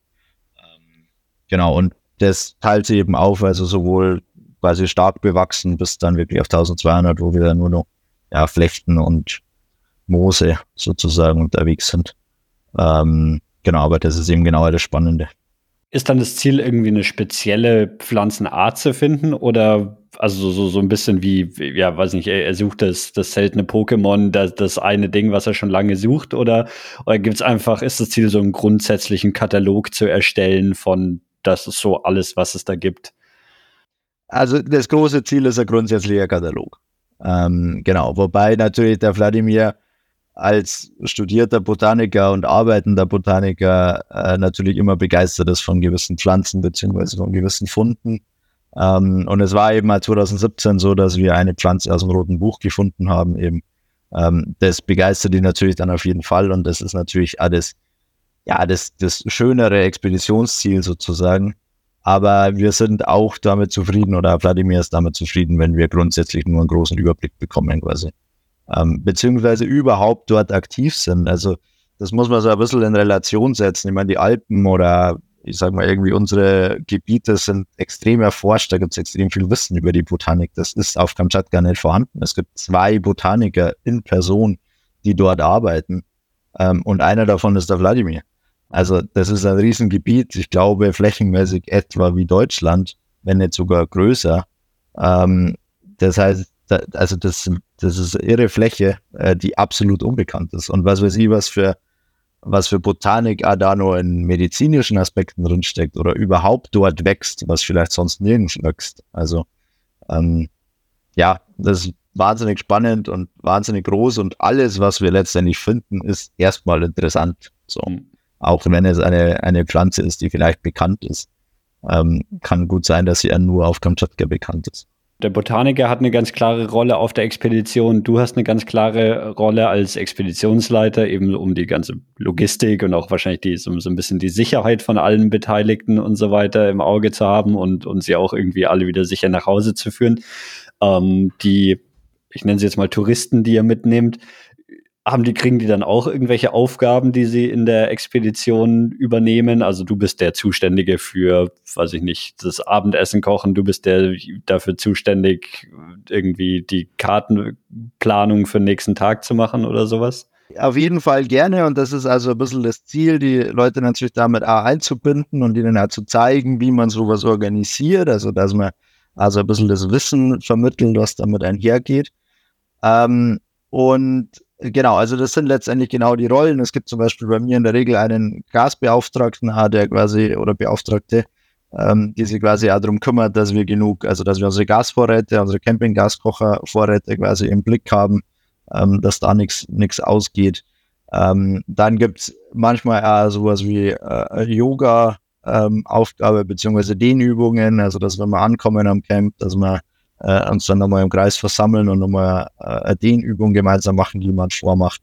Ähm, genau, und das teilt sich eben auf, also sowohl quasi stark bewachsen bis dann wirklich auf 1200, wo wir dann nur noch ja, Flechten und Moose sozusagen unterwegs sind. Ähm, genau, aber das ist eben genau das Spannende. Ist dann das Ziel, irgendwie eine spezielle Pflanzenart zu finden oder also so, so ein bisschen wie, ja, weiß nicht, er, sucht das, das seltene Pokémon, das, das eine Ding, was er schon lange sucht, oder, oder gibt es einfach, ist das Ziel, so einen grundsätzlichen Katalog zu erstellen von, das ist so alles, was es da gibt? Also das große Ziel ist ein grundsätzlicher Katalog. Ähm, genau, wobei natürlich der Wladimir als studierter Botaniker und arbeitender Botaniker äh, natürlich immer begeistert ist von gewissen Pflanzen beziehungsweise von gewissen Funden. Ähm, und es war eben mal 2017 so, dass wir eine Pflanze aus dem Roten Buch gefunden haben eben. Ähm, das begeistert ihn natürlich dann auf jeden Fall und das ist natürlich alles, ja, das, das schönere Expeditionsziel sozusagen. Aber wir sind auch damit zufrieden oder Vladimir ist damit zufrieden, wenn wir grundsätzlich nur einen großen Überblick bekommen quasi. Ähm, beziehungsweise überhaupt dort aktiv sind. Also das muss man so ein bisschen in Relation setzen. Ich meine, die Alpen oder ich sag mal irgendwie unsere Gebiete sind extrem erforscht, da gibt es extrem viel Wissen über die Botanik. Das ist auf Kamtschatka nicht vorhanden. Es gibt zwei Botaniker in Person, die dort arbeiten. Ähm, und einer davon ist der Wladimir. Also das ist ein Riesengebiet, ich glaube flächenmäßig etwa wie Deutschland, wenn nicht sogar größer. Ähm, das heißt, da, also das, das ist irre Fläche, äh, die absolut unbekannt ist. Und was weiß ich, was für, was für Botanik nur in medizinischen Aspekten drinsteckt oder überhaupt dort wächst, was vielleicht sonst nirgends wächst. Also ähm, ja, das ist wahnsinnig spannend und wahnsinnig groß und alles, was wir letztendlich finden, ist erstmal interessant. So. Mhm auch wenn es eine, eine Pflanze ist, die vielleicht bekannt ist. Ähm, kann gut sein, dass sie ja nur auf Kamtschatka bekannt ist. Der Botaniker hat eine ganz klare Rolle auf der Expedition. Du hast eine ganz klare Rolle als Expeditionsleiter, eben um die ganze Logistik und auch wahrscheinlich die, so, so ein bisschen die Sicherheit von allen Beteiligten und so weiter im Auge zu haben und, und sie auch irgendwie alle wieder sicher nach Hause zu führen. Ähm, die, ich nenne sie jetzt mal Touristen, die ihr mitnehmt, haben die, kriegen die dann auch irgendwelche Aufgaben, die sie in der Expedition übernehmen? Also du bist der Zuständige für, weiß ich nicht, das Abendessen kochen, du bist der dafür zuständig, irgendwie die Kartenplanung für den nächsten Tag zu machen oder sowas? Auf jeden Fall gerne und das ist also ein bisschen das Ziel, die Leute natürlich damit auch einzubinden und ihnen auch zu zeigen, wie man sowas organisiert, also dass man Also ein bisschen das Wissen vermitteln, was damit einhergeht. Ähm, und genau, also das sind letztendlich genau die Rollen. Es gibt zum Beispiel bei mir in der Regel einen Gasbeauftragten, der quasi oder Beauftragte, ähm, die sich quasi auch darum kümmert, dass wir genug, also dass wir unsere Gasvorräte, unsere Campinggaskochervorräte quasi im Blick haben, ähm, dass da nichts ausgeht. Ähm, dann gibt's manchmal auch sowas wie äh, Yoga, ähm, beziehungsweise Dehnübungen, also dass wenn wir ankommen am Camp, dass wir äh, uns dann nochmal im Kreis versammeln und nochmal äh, eine Dehnübung gemeinsam machen, die man vormacht.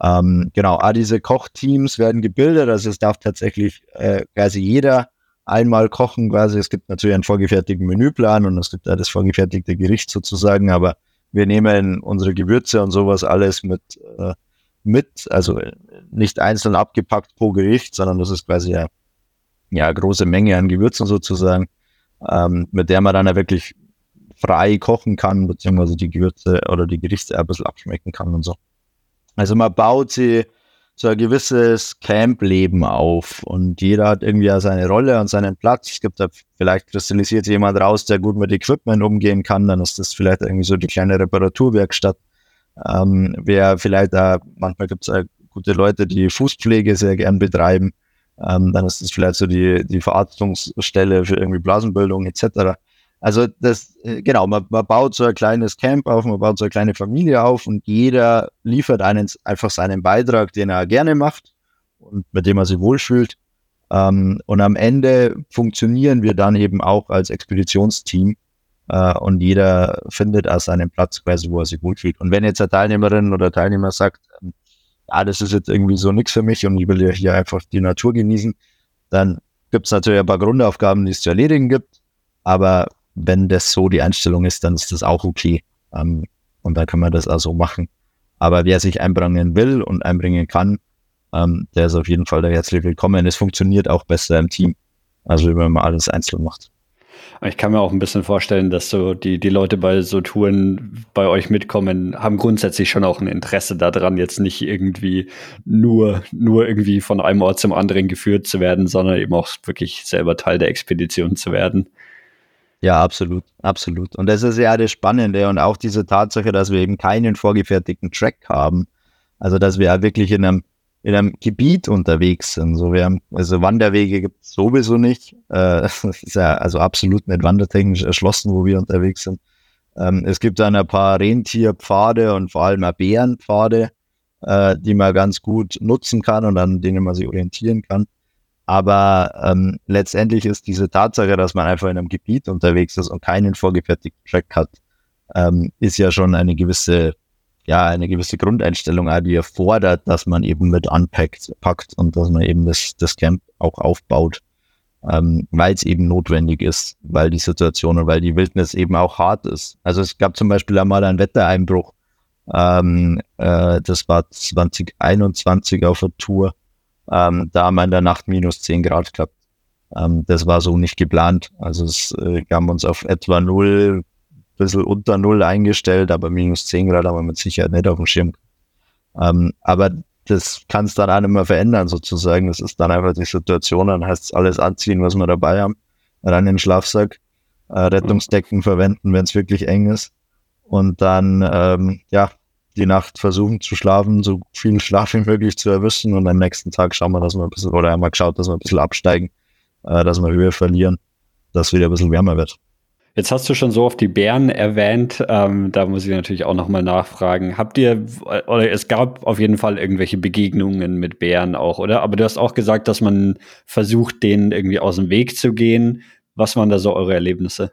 Ähm, genau, auch diese Kochteams werden gebildet, also es darf tatsächlich äh, quasi jeder einmal kochen quasi. Es gibt natürlich einen vorgefertigten Menüplan und es gibt auch das vorgefertigte Gericht sozusagen, aber wir nehmen unsere Gewürze und sowas alles mit, äh, mit, also nicht einzeln abgepackt pro Gericht, sondern das ist quasi ja, ja große Menge an Gewürzen sozusagen, ähm, mit der man dann ja wirklich frei kochen kann, beziehungsweise die Gewürze oder die Gerichte ein bisschen abschmecken kann und so. Also man baut sie so ein gewisses Camp-Leben auf und jeder hat irgendwie ja seine Rolle und seinen Platz. Es gibt da vielleicht kristallisiert jemand raus, der gut mit Equipment umgehen kann, dann ist das vielleicht irgendwie so die kleine Reparaturwerkstatt. Ähm, wer vielleicht da, manchmal gibt es gute Leute, die Fußpflege sehr gern betreiben, ähm, dann ist das vielleicht so die, die Verarztungsstelle für irgendwie Blasenbildung etc. Also das, äh, genau, man, man baut so ein kleines Camp auf, man baut so eine kleine Familie auf und jeder liefert einen einfach seinen Beitrag, den er gerne macht und mit dem er sich wohlfühlt. Ähm, und am Ende funktionieren wir dann eben auch als Expeditionsteam äh, und jeder findet auch seinen Platz quasi, wo er sich wohlfühlt. Und wenn jetzt eine Teilnehmerin oder Teilnehmer sagt, ähm, ja, das ist jetzt irgendwie so nichts für mich und ich will ja hier einfach die Natur genießen, dann gibt es natürlich ein paar Grundaufgaben, die es zu erledigen gibt. Aber wenn das so die Einstellung ist, dann ist das auch okay. Ähm, und dann kann man das also machen. Aber wer sich einbringen will und einbringen kann, ähm, der ist auf jeden Fall da herzlich willkommen. Es funktioniert auch besser im Team, also wenn man alles einzeln macht. Ich kann mir auch ein bisschen vorstellen, dass so die, die Leute bei so Touren bei euch mitkommen, haben grundsätzlich schon auch ein Interesse daran, jetzt nicht irgendwie nur, nur irgendwie von einem Ort zum anderen geführt zu werden, sondern eben auch wirklich selber Teil der Expedition zu werden. Ja, absolut, absolut. Und das ist ja das Spannende und auch diese Tatsache, dass wir eben keinen vorgefertigten Track haben. Also, dass wir ja wirklich in einem, in einem Gebiet unterwegs sind. So, wir haben, also Wanderwege gibt es sowieso nicht. Äh, <laughs> ist ja also absolut nicht wandertechnisch erschlossen, wo wir unterwegs sind. Ähm, es gibt dann ein paar Rentierpfade und vor allem auch Bärenpfade, äh, die man ganz gut nutzen kann und an denen man sich orientieren kann. Aber ähm, letztendlich ist diese Tatsache, dass man einfach in einem Gebiet unterwegs ist und keinen vorgefertigten Track hat, ähm, ist ja schon eine gewisse, ja, eine gewisse Grundeinstellung, die erfordert, dass man eben mit anpackt, packt und dass man eben das, das Camp auch aufbaut, ähm, weil es eben notwendig ist, weil die Situation und weil die Wildnis eben auch hart ist. Also es gab zum Beispiel einmal einen Wettereinbruch, ähm, äh, das war 2021 auf der Tour ähm, da haben wir in der Nacht minus 10 Grad gehabt. Ähm, das war so nicht geplant. Also es äh, haben uns auf etwa null, bisschen unter null eingestellt, aber minus 10 Grad haben wir mit Sicherheit nicht auf dem Schirm. Ähm, aber das kann es dann auch nicht mehr verändern, sozusagen. Das ist dann einfach die Situation, dann heißt es alles anziehen, was wir dabei haben, rein in den Schlafsack, äh, Rettungsdecken verwenden, wenn es wirklich eng ist. Und dann, ähm, ja, die Nacht versuchen zu schlafen, so viel Schlaf wie möglich zu erwischen und am nächsten Tag schauen wir, dass wir ein bisschen, oder einmal geschaut, dass wir ein bisschen absteigen, äh, dass wir Höhe verlieren, dass wieder ein bisschen wärmer wird. Jetzt hast du schon so oft die Bären erwähnt. Ähm, da muss ich natürlich auch nochmal nachfragen. Habt ihr, oder es gab auf jeden Fall irgendwelche Begegnungen mit Bären auch, oder? Aber du hast auch gesagt, dass man versucht, denen irgendwie aus dem Weg zu gehen. Was waren da so eure Erlebnisse?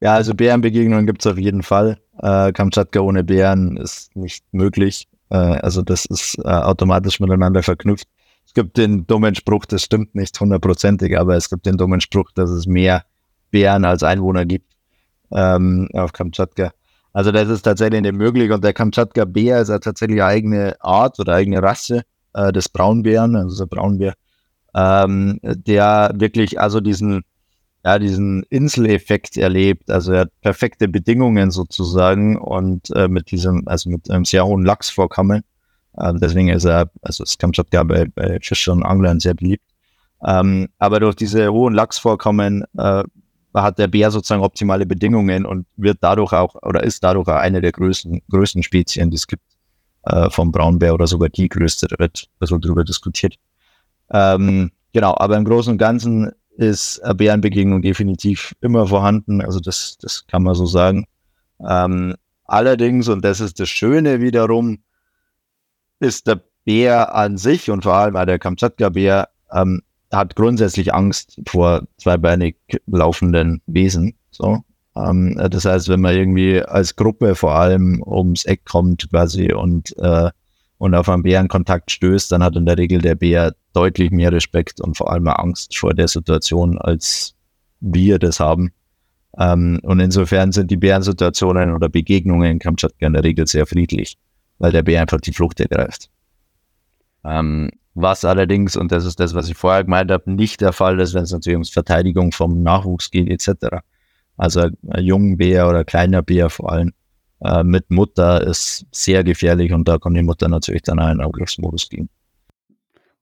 Ja, also Bärenbegegnungen gibt es auf jeden Fall. Äh, Kamtschatka ohne Bären ist nicht möglich. Äh, also das ist äh, automatisch miteinander verknüpft. Es gibt den dummen Spruch, das stimmt nicht hundertprozentig, aber es gibt den dummen Spruch, dass es mehr Bären als Einwohner gibt ähm, auf Kamtschatka. Also das ist tatsächlich nicht möglich und der Kamtschatka-Bär ist ja tatsächlich eine eigene Art oder eigene Rasse äh, des Braunbären, also der Braunbär, ähm, der wirklich also diesen ja, diesen Inseleffekt erlebt. Also er hat perfekte Bedingungen sozusagen und äh, mit diesem, also mit einem sehr hohen Lachsvorkommen. Äh, deswegen ist er, also es Kamtschatka bei, bei Fischern und Anglern sehr beliebt. Ähm, aber durch diese hohen Lachsvorkommen äh, hat der Bär sozusagen optimale Bedingungen und wird dadurch auch oder ist dadurch auch eine der größten, größten Spezien, die es gibt äh, vom Braunbär oder sogar die größte, da wird bisschen drüber diskutiert. Ähm, genau, aber im Großen und Ganzen ist eine Bärenbegegnung definitiv immer vorhanden, also das, das kann man so sagen. Ähm, allerdings, und das ist das Schöne wiederum, ist der Bär an sich und vor allem der Kamtschatka-Bär ähm, hat grundsätzlich Angst vor zweibeinig laufenden Wesen. So. Ähm, das heißt, wenn man irgendwie als Gruppe vor allem ums Eck kommt quasi und, äh, und auf einen Bärenkontakt stößt, dann hat in der Regel der Bär deutlich mehr Respekt und vor allem Angst vor der Situation, als wir das haben. Ähm, und insofern sind die Bärensituationen oder Begegnungen in Kamtschatka in der Regel sehr friedlich, weil der Bär einfach die Flucht ergreift. Ähm, was allerdings, und das ist das, was ich vorher gemeint habe, nicht der Fall ist, wenn es natürlich ums Verteidigung vom Nachwuchs geht, etc. Also ein junger Bär oder kleiner Bär vor allem äh, mit Mutter ist sehr gefährlich und da kann die Mutter natürlich dann auch in Angriffsmodus gehen.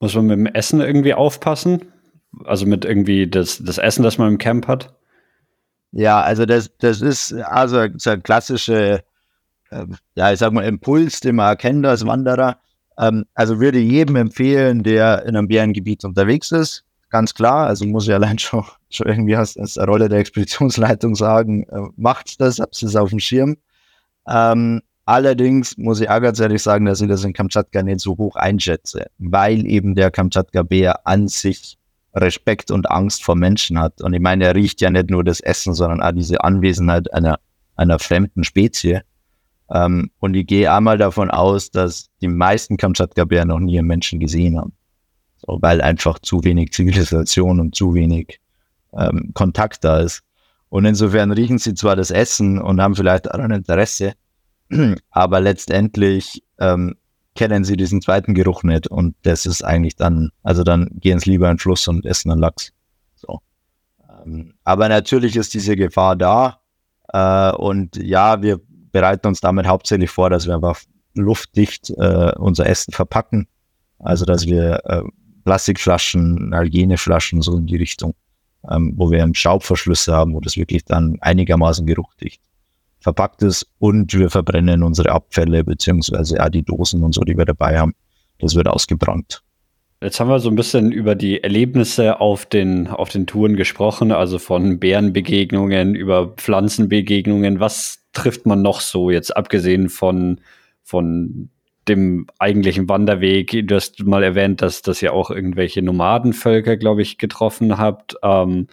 Muss man mit dem Essen irgendwie aufpassen? Also mit irgendwie das, das Essen, das man im Camp hat? Ja, also das, das ist also so ein klassischer, äh, ja, ich sag mal, Impuls, den man erkennt als Wanderer ähm, also würde jedem empfehlen, der in einem Bärengebiet unterwegs ist. Ganz klar, also muss ich allein <laughs> schon, schon irgendwie aus, aus der Rolle der Expeditionsleitung sagen, äh, macht das, habt es auf dem Schirm. Ähm, allerdings muss ich auch ganz ehrlich sagen, dass ich das in Kamtschatka nicht so hoch einschätze, weil eben der Kamtschatka-Bär an sich Respekt und Angst vor Menschen hat. Und ich meine, er riecht ja nicht nur das Essen, sondern auch diese Anwesenheit einer, einer fremden Spezie. Ähm, und ich gehe einmal davon aus, dass die meisten Kamtschatka-Bären noch nie einen Menschen gesehen haben. So, weil einfach zu wenig Zivilisation und zu wenig ähm, Kontakt da ist. Und insofern riechen sie zwar das Essen und haben vielleicht auch ein Interesse, <clears throat> aber letztendlich ähm, kennen sie diesen zweiten Geruch nicht und das ist eigentlich dann, also dann gehen sie lieber in den Fluss und essen einen Lachs. So. Ähm, aber natürlich ist diese Gefahr da äh, und ja, wir bereiten uns damit hauptsächlich vor, dass wir einfach luftdicht äh, unser Essen verpacken. Also dass wir äh, Plastikflaschen, Hygieneflaschen so in die Richtung, ähm, wo wir Schaubverschlüsse haben, wo das wirklich dann einigermaßen geruchdicht verpackt ist und wir verbrennen unsere Abfälle beziehungsweise auch die Dosen und so, die wir dabei haben. Das wird ausgebrannt. Jetzt haben wir so ein bisschen über die Erlebnisse auf den, auf den Touren gesprochen, also von Bärenbegegnungen über Pflanzenbegegnungen. Was trifft man noch so, jetzt abgesehen von, von dem eigentlichen Wanderweg? Du hast mal erwähnt, dass, dass ihr auch irgendwelche Nomadenvölker, glaube ich, getroffen habt. Ähm,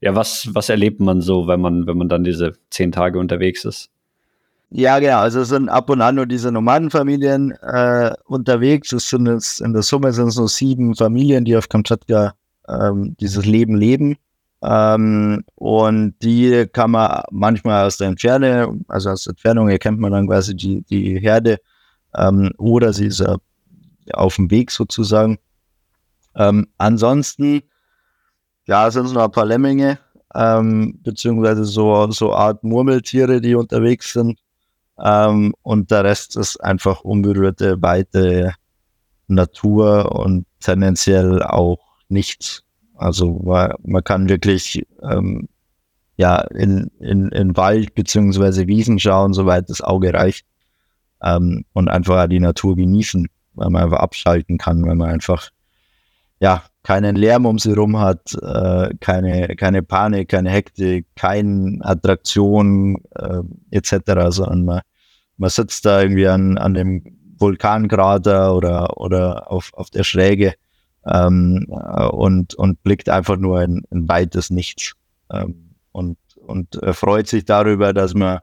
ja, was, was erlebt man so, wenn man, wenn man dann diese zehn Tage unterwegs ist? Ja, genau. Also es sind ab und an nur diese Nomadenfamilien äh, unterwegs. Es sind jetzt, in der Summe sind es so sieben Familien, die auf Kamtschatka ähm, dieses Leben leben. Ähm, und die kann man manchmal aus der Entferne, also aus der Entfernung erkennt man dann quasi die, die Herde ähm, oder sie ist äh, auf dem Weg sozusagen. Ähm, ansonsten, ja, sind es noch ein paar Lemminge, ähm, beziehungsweise so, so Art Murmeltiere, die unterwegs sind. Ähm, und der Rest ist einfach unberührte, weite Natur und tendenziell auch nichts also man, kann wirklich ähm, ja in, in, in Wald beziehungsweise Wiesen schauen, soweit das Auge reicht ähm, und einfach die Natur genießen, weil man einfach abschalten kann, weil man einfach ja keinen Lärm um sie rum hat, äh, keine, keine Panik, keine Hektik, keine Attraktion äh, etc., sondern man, man sitzt da irgendwie an, an dem Vulkankrater oder, oder auf, auf der Schräge ähm, äh, und, und blickt einfach nur in, in weites Nichts ähm, und, und freut sich darüber, dass man,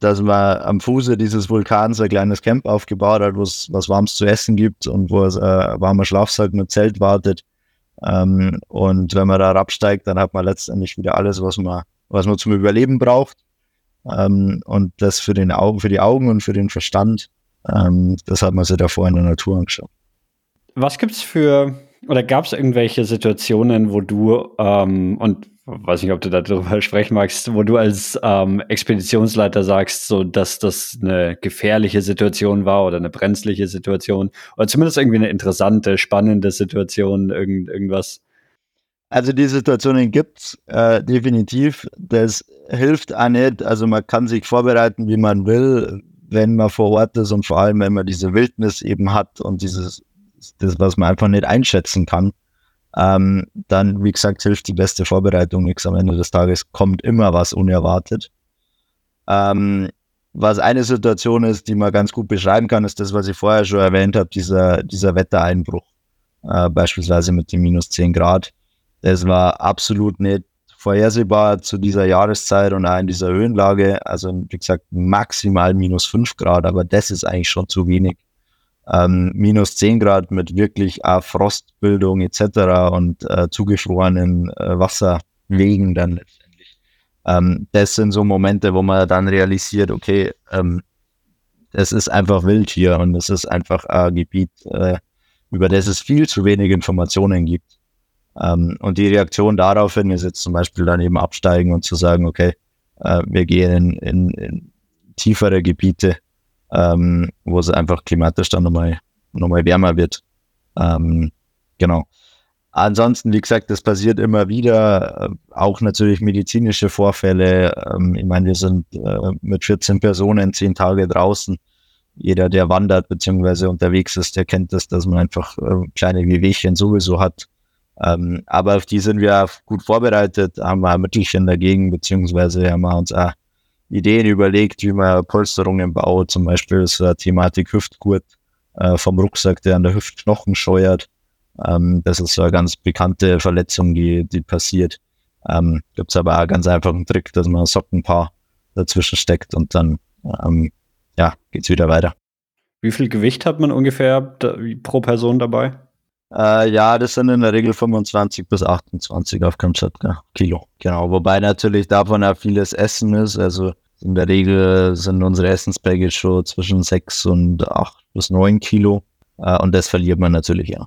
dass man am Fuße dieses Vulkans ein kleines Camp aufgebaut hat, wo es was Warmes zu essen gibt und wo es äh, warmer Schlafsack mit Zelt wartet. Ähm, und wenn man da absteigt, dann hat man letztendlich wieder alles, was man, was man zum Überleben braucht. Ähm, und das für den Augen, für die Augen und für den Verstand, ähm, das hat man sich davor in der Natur angeschaut. Was gibt's für oder gab es irgendwelche Situationen, wo du ähm, und weiß nicht, ob du darüber <laughs> sprechen magst, wo du als ähm, Expeditionsleiter sagst, so dass das eine gefährliche Situation war oder eine brenzliche Situation oder zumindest irgendwie eine interessante, spannende Situation, irgend, irgendwas? Also die Situationen gibt's äh, definitiv. Das hilft auch nicht. Also man kann sich vorbereiten, wie man will, wenn man vor Ort ist und vor allem, wenn man diese Wildnis eben hat und dieses, das, was man einfach nicht einschätzen kann. Ähm, dann, wie gesagt, hilft die beste Vorbereitung nichts. Am Ende des Tages kommt immer was unerwartet. Ähm, was eine Situation ist, die man ganz gut beschreiben kann, ist das, was ich vorher schon erwähnt habe, dieser, dieser Wettereinbruch, äh, beispielsweise mit den minus 10 Grad. Das war absolut nicht vorhersehbar zu dieser Jahreszeit und auch in dieser Höhenlage. Also, wie gesagt, maximal minus 5 Grad, aber das ist eigentlich schon zu wenig. Ähm, minus 10 Grad mit wirklich auch Frostbildung etc. und äh, zugefrorenen äh, Wasserwegen dann ähm, das sind so Momente, wo man dann realisiert, okay, ähm, es ist einfach wild hier und es ist einfach ein Gebiet, äh, über das es viel zu wenig Informationen gibt. Ähm, und die Reaktion daraufhin ist jetzt zum Beispiel dann eben absteigen und zu sagen, okay, äh, wir gehen in, in, in tiefere Gebiete, ähm, wo es einfach klimatisch dann nochmal, nochmal wärmer wird. Ähm, genau. Ansonsten, wie gesagt, das passiert immer wieder, äh, auch natürlich medizinische Vorfälle. Ähm, ich meine, wir sind äh, mit 14 Personen zehn Tage draußen. Jeder, der wandert bzw. unterwegs ist, der kennt das, dass man einfach äh, kleine Wehwehchen sowieso hat. Ähm, aber auf die sind wir gut vorbereitet, haben wir Mittelchen dagegen, beziehungsweise haben wir uns auch Ideen überlegt, wie man Polsterungen baut. Zum Beispiel ist eine Thematik Hüftgurt vom Rucksack, der an der Hüftknochen scheuert ähm, das ist so eine ganz bekannte Verletzung, die, die passiert. Ähm, Gibt es aber auch ganz einfach einen Trick, dass man ein Sockenpaar dazwischen steckt und dann ähm, ja, geht's wieder weiter. Wie viel Gewicht hat man ungefähr da, pro Person dabei? Äh, ja, das sind in der Regel 25 bis 28 auf Kamtschatka Kilo. Genau, wobei natürlich davon auch vieles Essen ist. Also in der Regel sind unsere Essenspäckchen schon zwischen 6 und 8 bis 9 Kilo. Äh, und das verliert man natürlich ja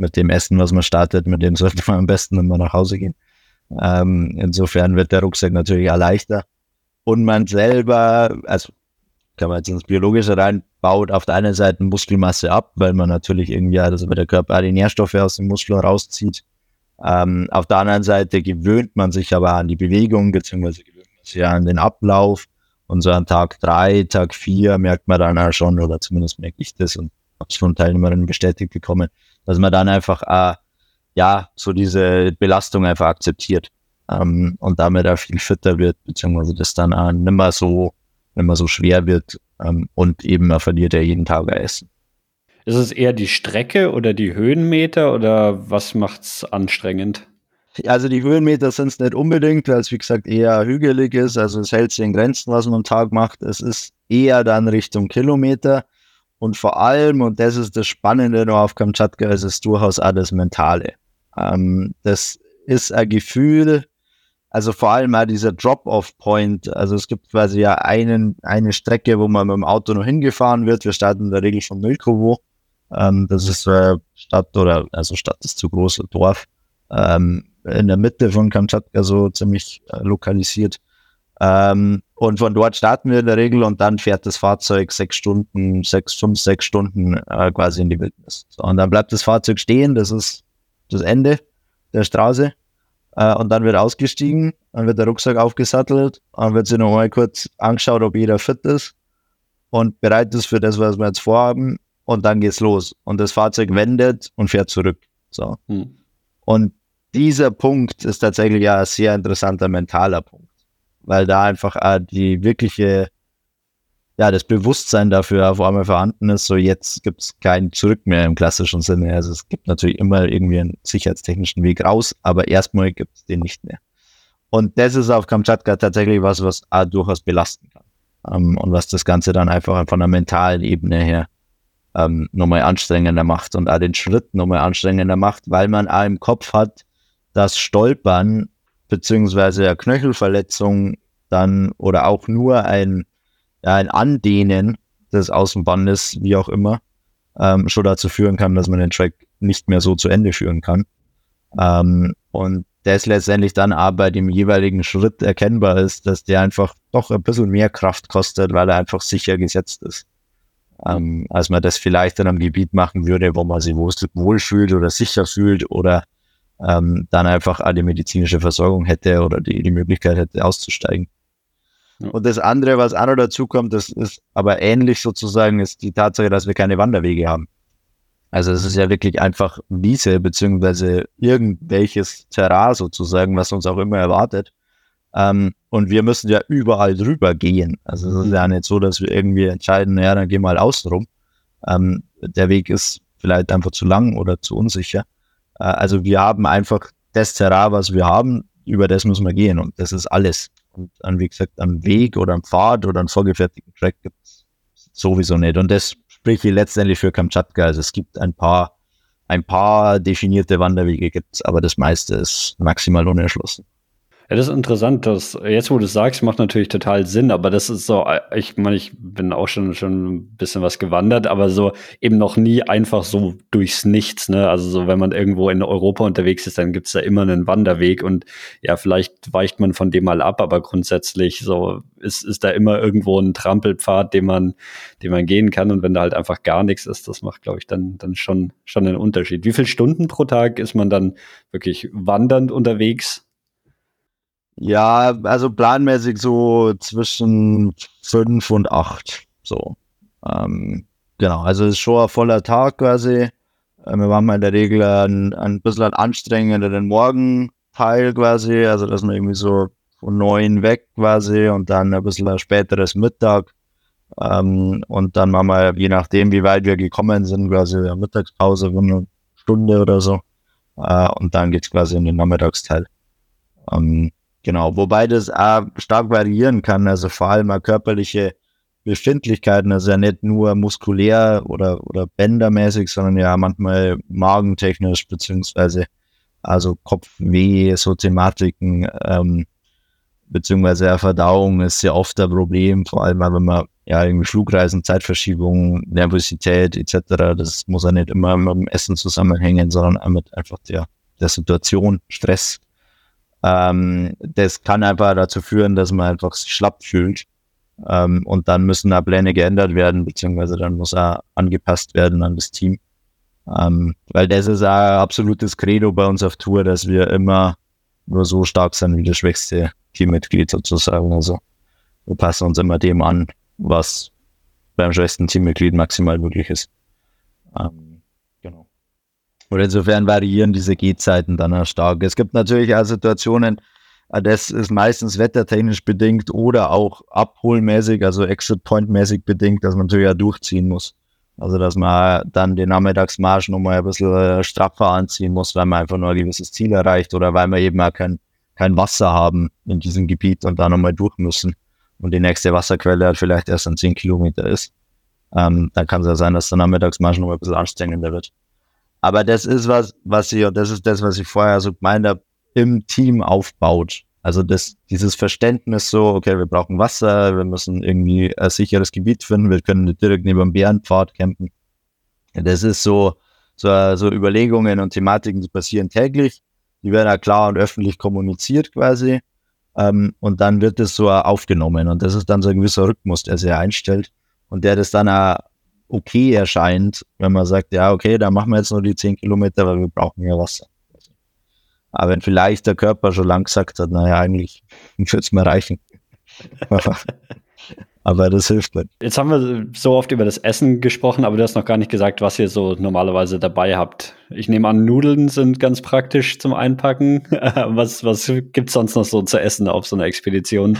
mit dem Essen, was man startet, mit dem sollte man am besten immer nach Hause gehen. Ähm, insofern wird der Rucksack natürlich auch leichter. Und man selber, also kann man jetzt ins Biologische rein, baut auf der einen Seite Muskelmasse ab, weil man natürlich irgendwie, also der Körper die Nährstoffe aus dem Muskel rauszieht. Ähm, auf der anderen Seite gewöhnt man sich aber an die Bewegung, beziehungsweise sich an den Ablauf. Und so an Tag drei, Tag vier merkt man dann auch schon, oder zumindest merke ich das und habe es von Teilnehmerinnen bestätigt bekommen, dass man dann einfach äh, ja so diese Belastung einfach akzeptiert ähm, und damit auch viel fitter wird, beziehungsweise das dann auch nicht mehr so, nicht mehr so schwer wird ähm, und eben man verliert ja jeden Tag Essen. Ist es eher die Strecke oder die Höhenmeter oder was macht es anstrengend? Also die Höhenmeter sind es nicht unbedingt, weil es wie gesagt eher hügelig ist. Also es hält sich in Grenzen, was man am Tag macht. Es ist eher dann Richtung Kilometer. Und vor allem, und das ist das Spannende noch auf Kamtschatka, ist es durchaus auch das Mentale. Ähm, das ist ein Gefühl, also vor allem auch dieser Drop-off-Point. Also es gibt quasi ja einen, eine Strecke, wo man mit dem Auto noch hingefahren wird. Wir starten in der Regel von Milkovo. Ähm, das ist eine Stadt oder, also Stadt ist zu groß, Dorf. Ähm, in der Mitte von Kamtschatka so ziemlich äh, lokalisiert. Ähm, und von dort starten wir in der Regel und dann fährt das Fahrzeug sechs Stunden, sechs, fünf, sechs Stunden äh, quasi in die Wildnis. So, und dann bleibt das Fahrzeug stehen, das ist das Ende der Straße. Äh, und dann wird ausgestiegen, dann wird der Rucksack aufgesattelt, dann wird sich noch mal kurz angeschaut, ob jeder fit ist und bereit ist für das, was wir jetzt vorhaben. Und dann geht's los. Und das Fahrzeug wendet und fährt zurück. So. Hm. Und dieser Punkt ist tatsächlich ja ein sehr interessanter mentaler Punkt weil da einfach äh, die wirkliche, ja, das Bewusstsein dafür auf einmal vorhanden ist, so jetzt gibt es kein Zurück mehr im klassischen Sinne. Also es gibt natürlich immer irgendwie einen sicherheitstechnischen Weg raus, aber erstmal gibt es den nicht mehr. Und das ist auf Kamtschatka tatsächlich was, was durchaus belasten kann. Ähm, und was das Ganze dann einfach von der mentalen Ebene her ähm, nochmal anstrengender macht und auch den Schritt nochmal anstrengender macht, weil man auch im Kopf hat, dass Stolpern beziehungsweise eine Knöchelverletzung dann oder auch nur ein, ja, ein Andehnen des Außenbandes, wie auch immer, ähm, schon dazu führen kann, dass man den Track nicht mehr so zu Ende führen kann. Ähm, und das letztendlich dann aber bei dem jeweiligen Schritt erkennbar ist, dass der einfach doch ein bisschen mehr Kraft kostet, weil er einfach sicher gesetzt ist. Ähm, als man das vielleicht in einem Gebiet machen würde, wo man sich wohlfühlt oder sicher fühlt oder ähm, dann einfach eine medizinische Versorgung hätte oder die, die Möglichkeit hätte auszusteigen. Ja. Und das andere, was auch noch dazu kommt, das ist aber ähnlich sozusagen, ist die Tatsache, dass wir keine Wanderwege haben. Also es ist ja wirklich einfach Wiese beziehungsweise irgendwelches Terrain sozusagen, was uns auch immer erwartet. Ähm, und wir müssen ja überall drüber gehen. Also es ist ja nicht so, dass wir irgendwie entscheiden, naja, dann gehen wir mal außen rum. Ähm, der Weg ist vielleicht einfach zu lang oder zu unsicher. Äh, also wir haben einfach das Terrain, was wir haben, über das müssen wir gehen und das ist alles. Und dann, wie gesagt, am Weg oder am Pfad oder am vorgefertigten Track gibt es sowieso nicht. Und das spricht letztendlich für Kamtschatka. Also es gibt ein paar, ein paar definierte Wanderwege gibt's, aber das meiste ist maximal unerschlossen. Ja, das ist interessant. dass jetzt, wo du es sagst, macht natürlich total Sinn, aber das ist so, ich meine, ich bin auch schon, schon ein bisschen was gewandert, aber so eben noch nie einfach so durchs Nichts. Ne? Also so, wenn man irgendwo in Europa unterwegs ist, dann gibt's da immer einen Wanderweg und ja, vielleicht weicht man von dem mal ab, aber grundsätzlich so ist, ist da immer irgendwo ein Trampelpfad, den man, den man gehen kann. Und wenn da halt einfach gar nichts ist, das macht, glaube ich, dann, dann schon, schon einen Unterschied. Wie viele Stunden pro Tag ist man dann wirklich wandernd unterwegs? Ja, also planmäßig so zwischen fünf und acht. So. Ähm, genau, also es ist schon ein voller Tag quasi. Äh, wir machen in der Regel ein, ein bisschen anstrengender Morgenteil quasi, also dass man irgendwie so von neun weg quasi und dann ein bisschen ein späteres Mittag. Ähm, und dann machen wir, je nachdem, wie weit wir gekommen sind, quasi eine Mittagspause von einer Stunde oder so. Äh, und dann geht's quasi in den Nachmittagsteil. Ähm, Genau, wobei das auch stark variieren kann, also vor allem auch körperliche Befindlichkeiten, also ja nicht nur muskulär oder, oder bändermäßig, sondern ja manchmal magentechnisch, beziehungsweise also Kopfweh, so Thematiken, ähm, beziehungsweise ja, Verdauung ist ja oft ein Problem, vor allem wenn man ja irgendwie Flugreisen, Zeitverschiebung, Nervosität etc., das muss ja nicht immer mit dem Essen zusammenhängen, sondern auch mit einfach der, der Situation, Stress ähm, das kann einfach dazu führen, dass man einfach sich schlapp fühlt. Ähm, und dann müssen da Pläne geändert werden, beziehungsweise dann muss er angepasst werden an das Team. Ähm, weil das ist ein absolutes Credo bei uns auf Tour, dass wir immer nur so stark sind wie das schwächste Teammitglied sozusagen. Also wir passen uns immer dem an, was beim schwächsten Teammitglied maximal möglich ist. Ähm, und insofern variieren diese Gehzeiten dann auch stark. Es gibt natürlich auch Situationen, äh, das ist meistens wettertechnisch bedingt oder auch abholmäßig, also Exit-Point-mäßig bedingt, dass man natürlich auch durchziehen muss. Also, dass man dann den Nachmittagsmarsch nochmal ein bisschen äh, straffer anziehen muss, weil man einfach nur ein gewisses Ziel erreicht oder weil wir eben auch kein, kein Wasser haben in diesem Gebiet und da nochmal durch müssen. Und die nächste Wasserquelle halt vielleicht erst an 10 Kilometer ist. Ähm, dann kann es ja sein, dass der Nachmittagsmarsch nochmal ein bisschen anstrengender wird. Aber das ist was, was ich, und das ist das, was ich vorher so gemeint habe, im Team aufbaut. Also das, dieses Verständnis so, okay, wir brauchen Wasser, wir müssen irgendwie ein sicheres Gebiet finden, wir können direkt neben dem Bärenpfad campen. Das ist so, so, so Überlegungen und Thematiken, die passieren täglich. Die werden auch klar und öffentlich kommuniziert quasi. Ähm, und dann wird das so aufgenommen. Und das ist dann so ein gewisser Rhythmus, der sich einstellt und der das dann auch okay erscheint, wenn man sagt, ja, okay, dann machen wir jetzt nur die 10 Kilometer, weil wir brauchen ja Wasser. Aber wenn vielleicht der Körper schon lang gesagt hat, naja, eigentlich <laughs> würde es mir reichen. <laughs> aber das hilft nicht. Jetzt haben wir so oft über das Essen gesprochen, aber du hast noch gar nicht gesagt, was ihr so normalerweise dabei habt. Ich nehme an, Nudeln sind ganz praktisch zum Einpacken. <laughs> was was es sonst noch so zu essen auf so einer Expedition?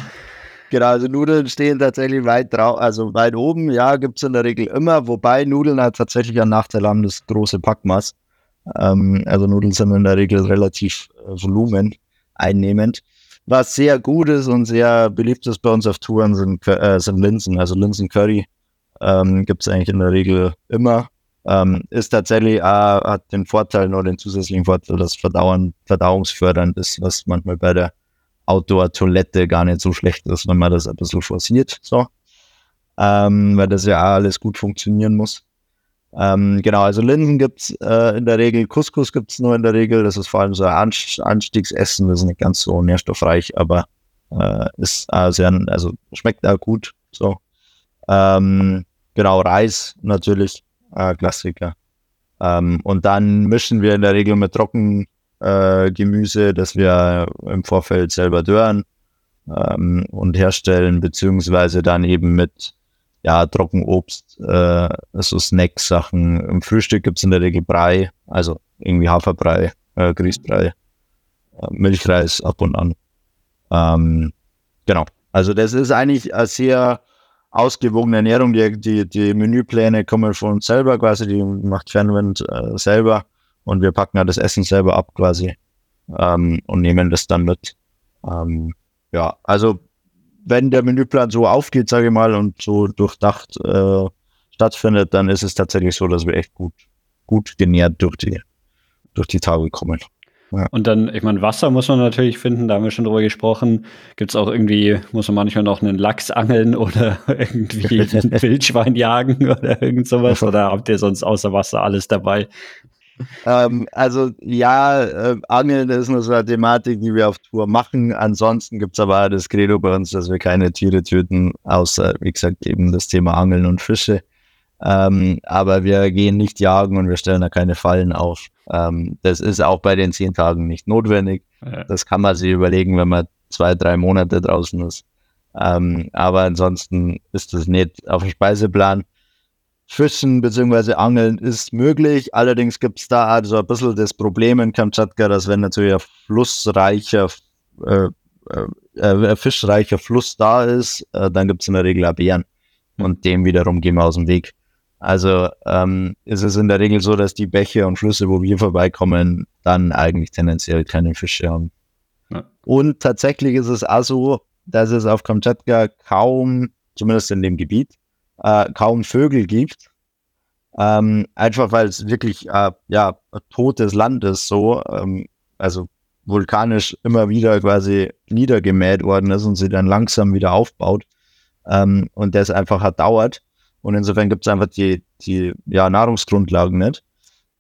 Genau, also Nudeln stehen tatsächlich weit drauf, also weit oben, ja, gibt es in der Regel immer, wobei Nudeln halt tatsächlich einen Nachteil haben, das große Packmaß. Ähm, also Nudeln sind in der Regel relativ äh, Volumen einnehmend. Was sehr gut ist und sehr beliebt ist bei uns auf Touren sind, äh, sind Linsen, also Linsencurry ähm, gibt es eigentlich in der Regel immer. Ähm, ist tatsächlich, äh, hat den Vorteil, nur den zusätzlichen Vorteil, dass Verdauern, verdauungsfördernd ist, was manchmal bei der Outdoor-Toilette gar nicht so schlecht ist, wenn man das ein bisschen forciert, so. Ähm, weil das ja alles gut funktionieren muss. Ähm, genau, also Linsen gibt's äh, in der Regel, Couscous gibt's nur in der Regel, das ist vor allem so ein Anstiegsessen, das ist nicht ganz so nährstoffreich, aber äh, ist äh, sehr, also schmeckt auch gut, so. Ähm, genau, Reis natürlich, äh, Klassiker. Ähm, und dann mischen wir in der Regel mit Trocken, äh, Gemüse, das wir im Vorfeld selber dörren ähm, und herstellen, beziehungsweise dann eben mit ja, Trockenobst, äh, so Snack-Sachen. Im Frühstück gibt's in der Regel Brei, also irgendwie Haferbrei, äh, Grießbrei, äh, Milchreis ab und an. Ähm, genau. Also das ist eigentlich eine sehr ausgewogene Ernährung. Die, die, die Menüpläne kommen von uns selber quasi, die macht Fernwind äh, selber und wir packen ja das Essen selber ab quasi ähm, und nehmen das dann mit. Ähm, ja, also wenn der Menüplan so aufgeht, sage ich mal, und so durchdacht äh, stattfindet, dann ist es tatsächlich so, dass wir echt gut, gut genährt durch die, durch die Tage kommen. Ja. Und dann, ich meine, Wasser muss man natürlich finden, da haben wir schon drüber gesprochen. Gibt es auch irgendwie, muss man manchmal noch einen Lachs angeln oder <laughs> irgendwie <laughs> ein Wildschwein jagen oder irgend sowas? <laughs> Oder habt ihr sonst außer Wasser alles dabei? Ähm, also ja, äh, Angeln ist nur so eine Thematik, die wir auf Tour machen. Ansonsten gibt es aber das Credo bei uns, dass wir keine Tiere töten, außer, wie gesagt, eben das Thema Angeln und Fische. Ähm, aber wir gehen nicht jagen und wir stellen da keine Fallen auf. Ähm, das ist auch bei den zehn Tagen nicht notwendig. Ja. Das kann man sich überlegen, wenn man zwei, drei Monate draußen ist. Ähm, aber ansonsten ist das nicht auf dem Speiseplan. Fischen bzw. Angeln ist möglich. Allerdings gibt es da also ein bisschen das Problem in Kamtschatka, dass wenn natürlich ein flussreicher, äh, äh, ein fischreicher Fluss da ist, äh, dann gibt es in der Regel auch Bären. Und dem wiederum gehen wir aus dem Weg. Also ähm, ist es in der Regel so, dass die Bäche und Flüsse, wo wir vorbeikommen, dann eigentlich tendenziell keine Fische haben. Ja. Und tatsächlich ist es auch so, dass es auf Kamtschatka kaum, zumindest in dem Gebiet, äh, kaum Vögel gibt. Ähm, einfach weil es wirklich äh, ja, totes Land ist, so, ähm, also vulkanisch immer wieder quasi niedergemäht worden ist und sie dann langsam wieder aufbaut. Ähm, und das einfach hat dauert. Und insofern gibt es einfach die, die ja, Nahrungsgrundlagen nicht.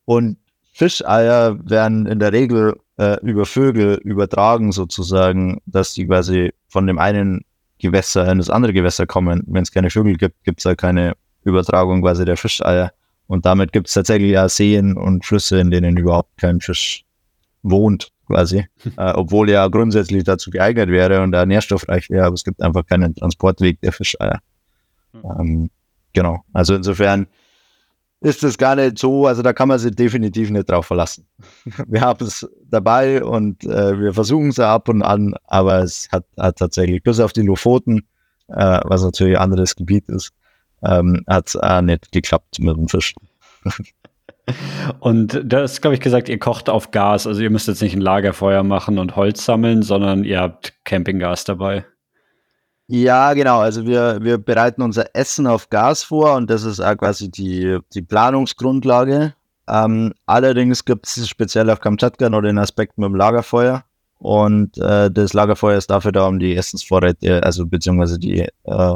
Und Fischeier werden in der Regel äh, über Vögel übertragen, sozusagen, dass die quasi von dem einen Gewässer in das andere Gewässer kommen. Wenn es keine Vögel gibt, gibt es ja keine Übertragung quasi der Fischeier. Und damit gibt es tatsächlich ja Seen und Flüsse, in denen überhaupt kein Fisch wohnt, quasi. <laughs> äh, obwohl er ja grundsätzlich dazu geeignet wäre und da nährstoffreich wäre, aber es gibt einfach keinen Transportweg der Fischeier. Mhm. Ähm, genau. Also insofern ist es gar nicht so, also da kann man sich definitiv nicht drauf verlassen. <laughs> Wir haben es dabei und äh, wir versuchen es ab und an, aber es hat, hat tatsächlich, bis auf die Lofoten, äh, was natürlich ein anderes Gebiet ist, ähm, hat es auch nicht geklappt mit dem Fisch. <laughs> Und das, glaube ich, gesagt, ihr kocht auf Gas. Also ihr müsst jetzt nicht ein Lagerfeuer machen und Holz sammeln, sondern ihr habt Campinggas dabei. Ja, genau. Also wir, wir bereiten unser Essen auf Gas vor und das ist auch quasi die, die Planungsgrundlage. Ähm, allerdings gibt es speziell auf Kamtschatka noch den Aspekt mit dem Lagerfeuer. Und äh, das Lagerfeuer ist dafür da, um die Essensvorräte, also beziehungsweise die, äh,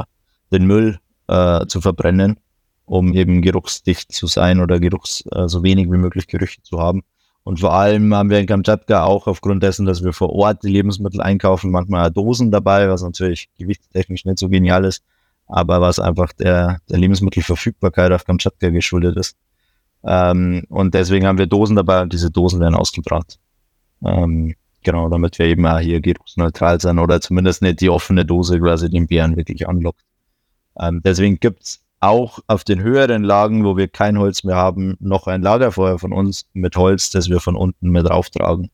den Müll äh, zu verbrennen, um eben geruchsdicht zu sein oder geruchs, äh, so wenig wie möglich Gerüche zu haben. Und vor allem haben wir in Kamtschatka auch aufgrund dessen, dass wir vor Ort die Lebensmittel einkaufen, manchmal Dosen dabei, was natürlich gewichtstechnisch nicht so genial ist, aber was einfach der, der Lebensmittelverfügbarkeit auf Kamtschatka geschuldet ist. Ähm, und deswegen haben wir Dosen dabei und diese Dosen werden ausgebrannt. Ähm, genau, damit wir eben auch hier geruchsneutral sein oder zumindest nicht die offene Dose quasi den Bären wirklich anlockt. Ähm, deswegen gibt's auch auf den höheren Lagen, wo wir kein Holz mehr haben, noch ein Lagerfeuer von uns mit Holz, das wir von unten mit auftragen.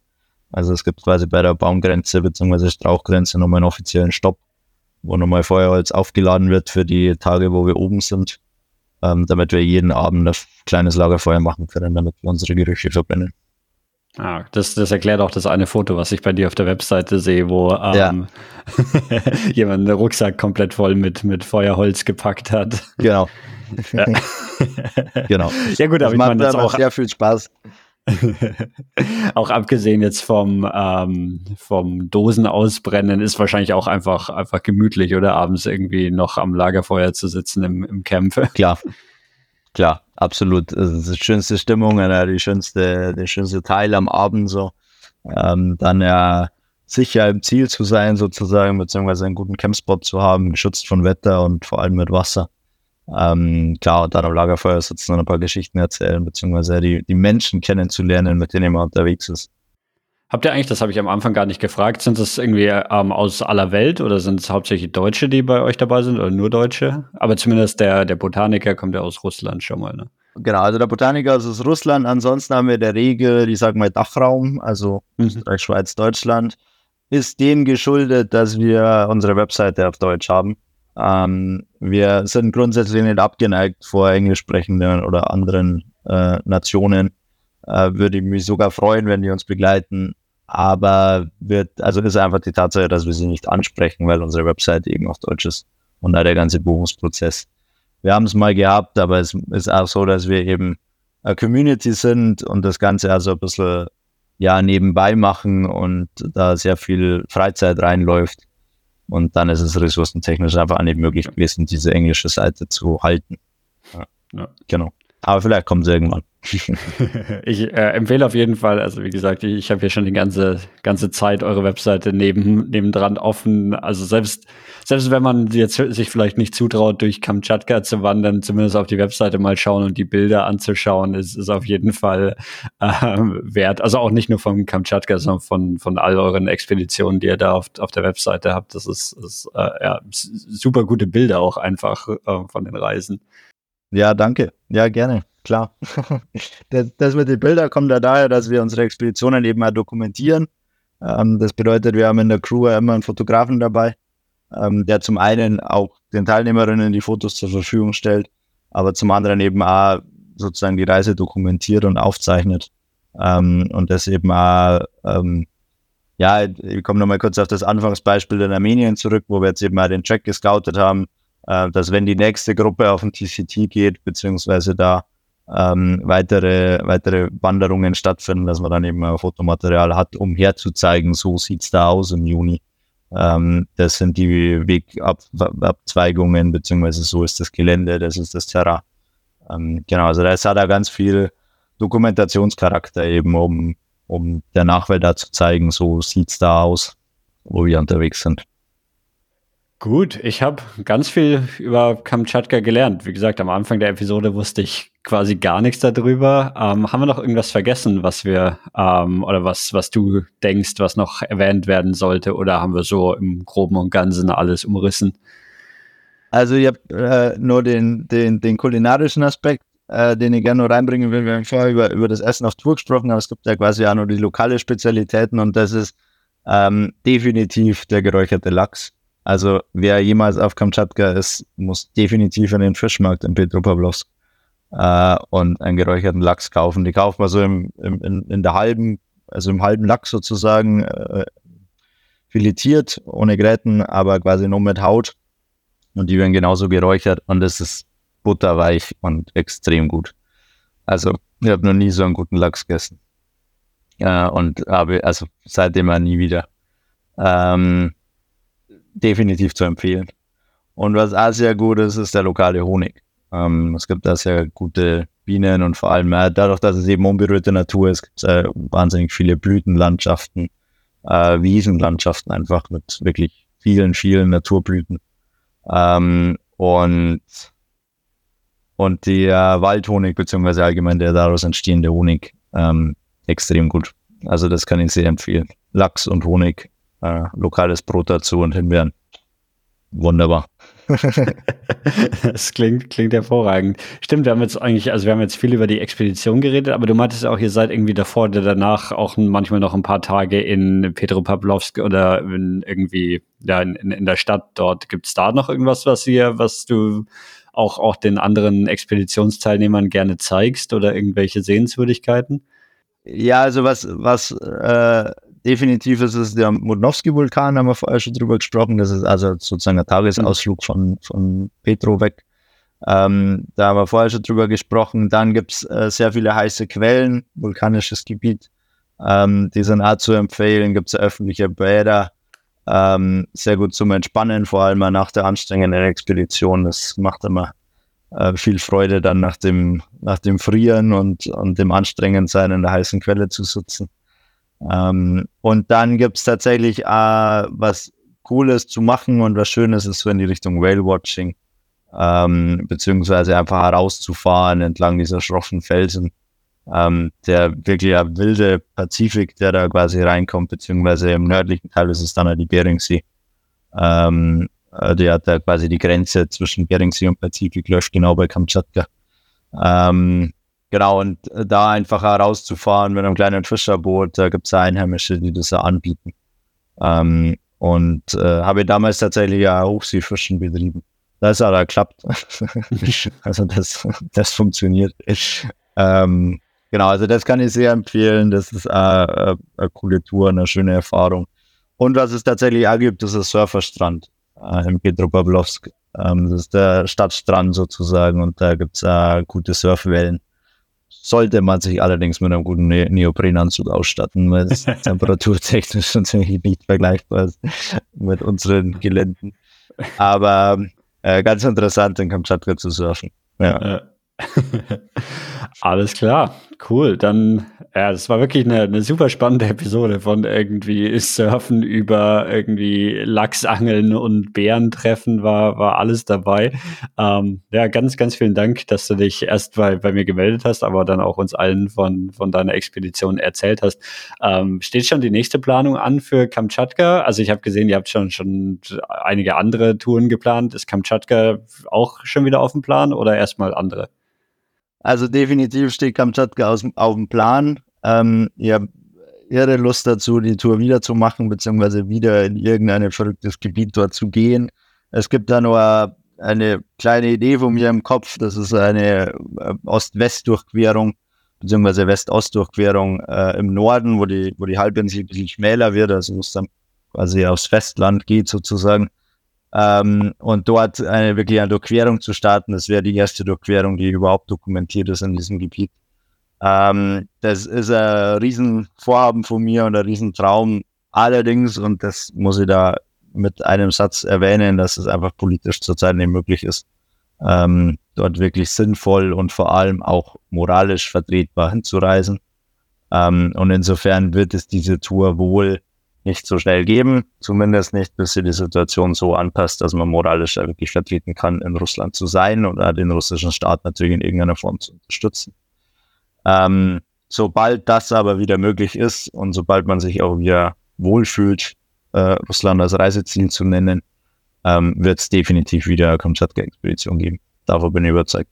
Also es gibt quasi bei der Baumgrenze bzw. Strauchgrenze nochmal einen offiziellen Stopp, wo nochmal Feuerholz aufgeladen wird für die Tage, wo wir oben sind, ähm, damit wir jeden Abend ein kleines Lagerfeuer machen können, damit wir unsere Gerüche verbrennen. Ah, das, das erklärt auch das eine Foto, was ich bei dir auf der Webseite sehe, wo ähm, ja. <laughs> jemand einen Rucksack komplett voll mit, mit Feuerholz gepackt hat. Genau. Ja. <laughs> genau. Ja gut, aber das ich meine jetzt auch sehr viel Spaß. <laughs> auch abgesehen jetzt vom, ähm, vom Dosen ausbrennen, ist wahrscheinlich auch einfach, einfach gemütlich oder abends irgendwie noch am Lagerfeuer zu sitzen im, im Camp. Klar, klar, absolut. Also die schönste Stimmung, die schönste, der schönste Teil am Abend so. Ähm, dann ja sicher im Ziel zu sein, sozusagen, beziehungsweise einen guten Campspot zu haben, geschützt von Wetter und vor allem mit Wasser. Ähm, klar, und dann am Lagerfeuer sitzen und ein paar Geschichten erzählen, beziehungsweise die, die Menschen kennenzulernen, mit denen man unterwegs ist. Habt ihr eigentlich, das habe ich am Anfang gar nicht gefragt, sind es irgendwie ähm, aus aller Welt oder sind es hauptsächlich Deutsche, die bei euch dabei sind oder nur Deutsche? Aber zumindest der, der Botaniker kommt ja aus Russland schon mal, ne? Genau, also der Botaniker ist aus Russland. Ansonsten haben wir der Regel, ich sag mal Dachraum, also mhm. Österreich, Schweiz, Deutschland, ist dem geschuldet, dass wir unsere Webseite auf Deutsch haben. Ähm, wir sind grundsätzlich nicht abgeneigt vor englisch sprechenden oder anderen äh, Nationen. Äh, würde ich mich sogar freuen, wenn die uns begleiten aber wird, also ist einfach die Tatsache, dass wir sie nicht ansprechen, weil unsere Website eben auf Deutsch ist und da der ganze Buchungsprozess. Wir haben es mal gehabt, aber es ist auch so, dass wir eben eine Community sind und das Ganze also ein bisschen ja nebenbei machen und da sehr viel Freizeit reinläuft. Und dann ist es ressourcentechnisch einfach auch nicht möglich gewesen, diese englische Seite zu halten. Ja. Genau. Aber vielleicht kommt es irgendwann. <laughs> ich äh, empfehle auf jeden Fall, also wie gesagt, ich, ich habe hier schon die ganze, ganze Zeit eure Webseite neben, nebendran offen. Also selbst, selbst wenn man jetzt sich vielleicht nicht zutraut, durch Kamtschatka zu wandern, zumindest auf die Webseite mal schauen und die Bilder anzuschauen, ist, ist auf jeden Fall äh, wert. Also auch nicht nur von Kamtschatka, sondern von, von all euren Expeditionen, die ihr da auf, auf der Webseite habt. Das ist, ist äh, ja, super gute Bilder auch einfach äh, von den Reisen. Ja, danke. Ja, gerne. Klar. <laughs> das, das, mit den Bildern kommt ja daher, dass wir unsere Expeditionen eben mal dokumentieren. Ähm, das bedeutet, wir haben in der Crew immer einen Fotografen dabei, ähm, der zum einen auch den Teilnehmerinnen die Fotos zur Verfügung stellt, aber zum anderen eben auch sozusagen die Reise dokumentiert und aufzeichnet. Ähm, und das eben auch, ähm, ja, ich komme nochmal kurz auf das Anfangsbeispiel in Armenien zurück, wo wir jetzt eben mal den Track gescoutet haben, äh, dass wenn die nächste Gruppe auf den TCT geht, beziehungsweise da ähm, weitere, weitere Wanderungen stattfinden, dass man dann eben ein Fotomaterial hat, um herzuzeigen, so sieht's da aus im Juni. Ähm, das sind die Wegabzweigungen, beziehungsweise so ist das Gelände, das ist das Terrain. Ähm, genau, also da hat er ganz viel Dokumentationscharakter eben, um, um der Nachwelt da zu zeigen, so sieht's da aus, wo wir unterwegs sind. Gut, ich habe ganz viel über Kamtschatka gelernt. Wie gesagt, am Anfang der Episode wusste ich quasi gar nichts darüber. Ähm, haben wir noch irgendwas vergessen, was wir ähm, oder was, was du denkst, was noch erwähnt werden sollte? Oder haben wir so im Groben und Ganzen alles umrissen? Also ich habe äh, nur den, den, den kulinarischen Aspekt, äh, den ich gerne reinbringen will. Wir haben vorher über, über das Essen auf Tour gesprochen, aber es gibt ja quasi auch noch die lokale Spezialitäten und das ist ähm, definitiv der geräucherte Lachs also wer jemals auf Kamtschatka ist, muss definitiv in den Fischmarkt in Petropavlovsk äh, und einen geräucherten Lachs kaufen. Die kauft man so im, im, in, in der halben, also im halben Lachs sozusagen äh, filetiert, ohne Gräten, aber quasi nur mit Haut. Und die werden genauso geräuchert und es ist butterweich und extrem gut. Also ich habe noch nie so einen guten Lachs gegessen. Äh, und habe, also seitdem auch nie wieder. Ähm, definitiv zu empfehlen. Und was auch sehr gut ist, ist der lokale Honig. Ähm, es gibt da sehr gute Bienen und vor allem äh, dadurch, dass es eben unberührte Natur ist, gibt es äh, wahnsinnig viele Blütenlandschaften, äh, Wiesenlandschaften einfach mit wirklich vielen, vielen Naturblüten. Ähm, und und der Waldhonig, beziehungsweise allgemein der daraus entstehende Honig, ähm, extrem gut. Also das kann ich sehr empfehlen. Lachs und Honig äh, lokales Brot dazu und Himbeeren. Wunderbar. <laughs> das klingt, klingt hervorragend. Stimmt, wir haben jetzt eigentlich, also wir haben jetzt viel über die Expedition geredet, aber du meintest auch, ihr seid irgendwie davor oder danach auch manchmal noch ein paar Tage in Petropavlovsk oder in irgendwie, ja, in, in der Stadt dort. Gibt es da noch irgendwas, was ihr, was du auch, auch den anderen Expeditionsteilnehmern gerne zeigst oder irgendwelche Sehenswürdigkeiten? Ja, also was, was äh, definitiv ist es der Mudnowski-Vulkan, haben wir vorher schon drüber gesprochen. Das ist also sozusagen ein Tagesausflug von, von Petro weg. Ähm, da haben wir vorher schon drüber gesprochen. Dann gibt's äh, sehr viele heiße Quellen, vulkanisches Gebiet. Ähm, die sind auch zu empfehlen. Gibt's öffentliche Bäder. Ähm, sehr gut zum Entspannen, vor allem nach der anstrengenden Expedition. Das macht immer äh, viel Freude, dann nach dem, nach dem Frieren und, und dem Anstrengendsein in der heißen Quelle zu sitzen. Ähm, und dann gibt's tatsächlich äh, was Cooles zu machen und was Schönes ist so in die Richtung Whale-Watching, ähm, beziehungsweise einfach herauszufahren entlang dieser schroffen Felsen Ähm, der wirklich ja wilde Pazifik, der da quasi reinkommt, beziehungsweise im nördlichen Teil ist es dann halt die Beringsee. Ähm, äh, der hat da quasi die Grenze zwischen Beringsee und Pazifik läuft genau bei Kamtschatka. Ähm, genau, und da einfach rauszufahren mit einem kleinen Fischerboot, da gibt es Einheimische, die das ja anbieten. Ähm, und äh, habe damals tatsächlich ja Hochseefischen betrieben. Das hat geklappt. <laughs> <laughs> also das, das funktioniert. Ähm, genau, also das kann ich sehr empfehlen. Das ist äh, äh, eine coole Tour, eine schöne Erfahrung. Und was es tatsächlich auch gibt, ist ein Surferstrand äh, im Petropavlovsk. Ähm, das ist der Stadtstrand sozusagen und da gibt es äh, gute Surfwellen. Sollte man sich allerdings mit einem guten ne Neoprenanzug ausstatten, weil es <laughs> temperaturtechnisch natürlich nicht vergleichbar ist mit unseren Geländen. Aber äh, ganz interessant, in Kamtschatka zu surfen. Ja. <laughs> Alles klar, cool. Dann, ja, das war wirklich eine, eine super spannende Episode von irgendwie Surfen über irgendwie Lachsangeln und Bärentreffen war, war alles dabei. Ähm, ja, ganz, ganz vielen Dank, dass du dich erst bei, bei mir gemeldet hast, aber dann auch uns allen von, von deiner Expedition erzählt hast. Ähm, steht schon die nächste Planung an für Kamtschatka? Also ich habe gesehen, ihr habt schon, schon einige andere Touren geplant. Ist Kamtschatka auch schon wieder auf dem Plan oder erstmal andere? Also definitiv steht Kamtschatka aus, auf dem Plan. Ähm, ich habe irre Lust dazu, die Tour wieder zu machen, beziehungsweise wieder in irgendein verrücktes Gebiet dort zu gehen. Es gibt da nur eine kleine Idee von mir im Kopf. Das ist eine äh, Ost-West-Durchquerung, beziehungsweise West-Ost-Durchquerung äh, im Norden, wo die, wo die Halbinsel ein bisschen schmäler wird, also wo es dann quasi aufs Festland geht sozusagen. Ähm, und dort eine wirklich eine Durchquerung zu starten, das wäre die erste Durchquerung, die überhaupt dokumentiert ist in diesem Gebiet. Ähm, das ist ein Riesenvorhaben von mir und ein Riesentraum. Allerdings, und das muss ich da mit einem Satz erwähnen, dass es einfach politisch zurzeit nicht möglich ist, ähm, dort wirklich sinnvoll und vor allem auch moralisch vertretbar hinzureisen. Ähm, und insofern wird es diese Tour wohl nicht so schnell geben, zumindest nicht, bis sie die Situation so anpasst, dass man moralisch wirklich vertreten kann, in Russland zu sein oder den russischen Staat natürlich in irgendeiner Form zu unterstützen. Ähm, sobald das aber wieder möglich ist und sobald man sich auch wieder wohlfühlt, äh, Russland als Reiseziel zu nennen, ähm, wird es definitiv wieder eine Kamtschatka-Expedition geben. Davon bin ich überzeugt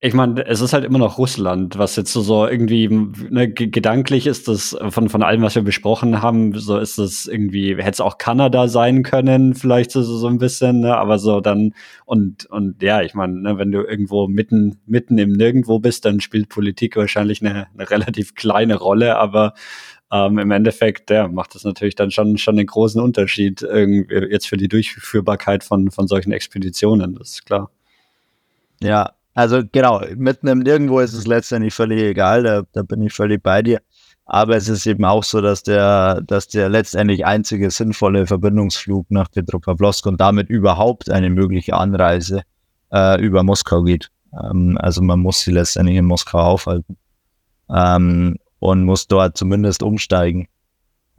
ich meine, es ist halt immer noch Russland, was jetzt so, so irgendwie ne, gedanklich ist das von, von allem, was wir besprochen haben, so ist das irgendwie, hätte es auch Kanada sein können, vielleicht so, so ein bisschen, ne, aber so dann, und, und ja, ich meine, ne, wenn du irgendwo mitten, mitten im Nirgendwo bist, dann spielt Politik wahrscheinlich eine, eine relativ kleine Rolle, aber ähm, im Endeffekt, ja, macht das natürlich dann schon, schon einen großen Unterschied irgendwie jetzt für die Durchführbarkeit von, von solchen Expeditionen, das ist klar. Ja, also genau, mitten im Nirgendwo ist es letztendlich völlig egal, da, da bin ich völlig bei dir. Aber es ist eben auch so, dass der, dass der letztendlich einzige sinnvolle Verbindungsflug nach Petropavlovsk und damit überhaupt eine mögliche Anreise äh, über Moskau geht. Ähm, also man muss sie letztendlich in Moskau aufhalten ähm, und muss dort zumindest umsteigen.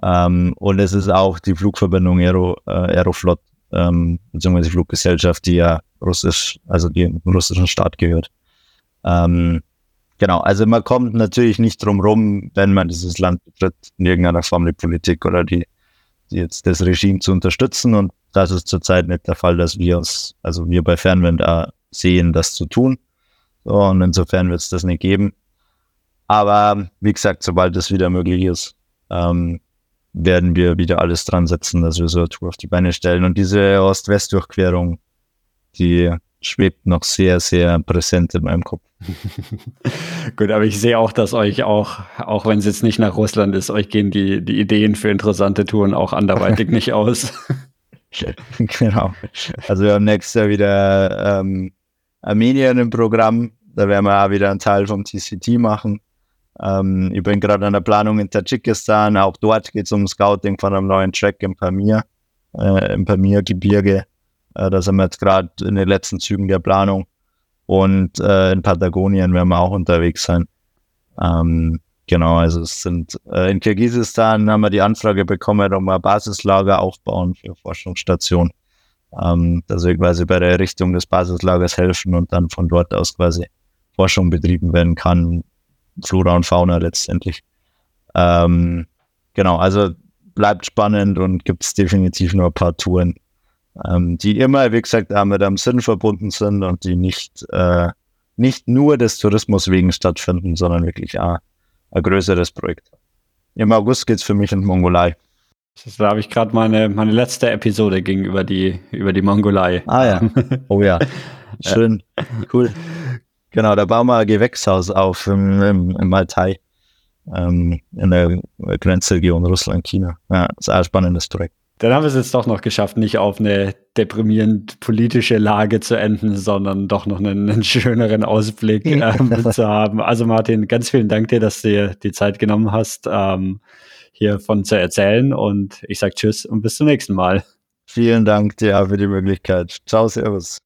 Ähm, und es ist auch die Flugverbindung Aero, äh, Aeroflot, ähm, beziehungsweise die Fluggesellschaft, die ja russisch, also die dem russischen Staat gehört. Ähm, genau, also man kommt natürlich nicht drum rum, wenn man dieses Land betritt, in irgendeiner Form die Politik oder die, die jetzt das Regime zu unterstützen. Und das ist zurzeit nicht der Fall, dass wir uns, also wir bei Fernwind sehen, das zu tun. So, und insofern wird es das nicht geben. Aber wie gesagt, sobald es wieder möglich ist, ähm, werden wir wieder alles dran setzen, dass wir so eine Tour auf die Beine stellen. Und diese Ost-West-Durchquerung die schwebt noch sehr, sehr präsent in meinem Kopf. <laughs> Gut, aber ich sehe auch, dass euch auch, auch wenn es jetzt nicht nach Russland ist, euch gehen die, die Ideen für interessante Touren auch anderweitig <laughs> nicht aus. <laughs> genau. Also wir haben nächstes Jahr wieder ähm, Armenien im Programm. Da werden wir auch wieder einen Teil vom TCT machen. Ähm, ich bin gerade an der Planung in Tadschikistan. Auch dort geht es um Scouting von einem neuen Track im Pamir, äh, im Pamir-Gebirge. Äh, da sind wir jetzt gerade in den letzten Zügen der Planung. Und äh, in Patagonien werden wir auch unterwegs sein. Ähm, genau, also es sind äh, in Kirgisistan haben wir die Anfrage bekommen, um ein Basislager aufbauen für Forschungsstation. Ähm, dass wir quasi bei der Errichtung des Basislagers helfen und dann von dort aus quasi Forschung betrieben werden kann, Flora und Fauna letztendlich. Ähm, genau, also bleibt spannend und gibt es definitiv nur ein paar Touren, ähm, die immer, wie gesagt, mit einem Sinn verbunden sind und die nicht, äh, nicht nur des Tourismus wegen stattfinden, sondern wirklich auch ein größeres Projekt. Im August geht es für mich in die Mongolei. Da habe ich gerade meine, meine letzte Episode ging über die, über die Mongolei. Ah ja. Oh ja. <laughs> Schön. Cool. Genau, da bauen wir ein Gewächshaus auf im, im, im Altai. Ähm, in der Grenzregion Russland-China. Ja, ist auch ein spannendes Projekt. Dann haben wir es jetzt doch noch geschafft, nicht auf eine deprimierend politische Lage zu enden, sondern doch noch einen, einen schöneren Ausblick ähm, <laughs> zu haben. Also Martin, ganz vielen Dank dir, dass du dir die Zeit genommen hast, ähm, hiervon zu erzählen. Und ich sage Tschüss und bis zum nächsten Mal. Vielen Dank dir für die Möglichkeit. Ciao, Servus.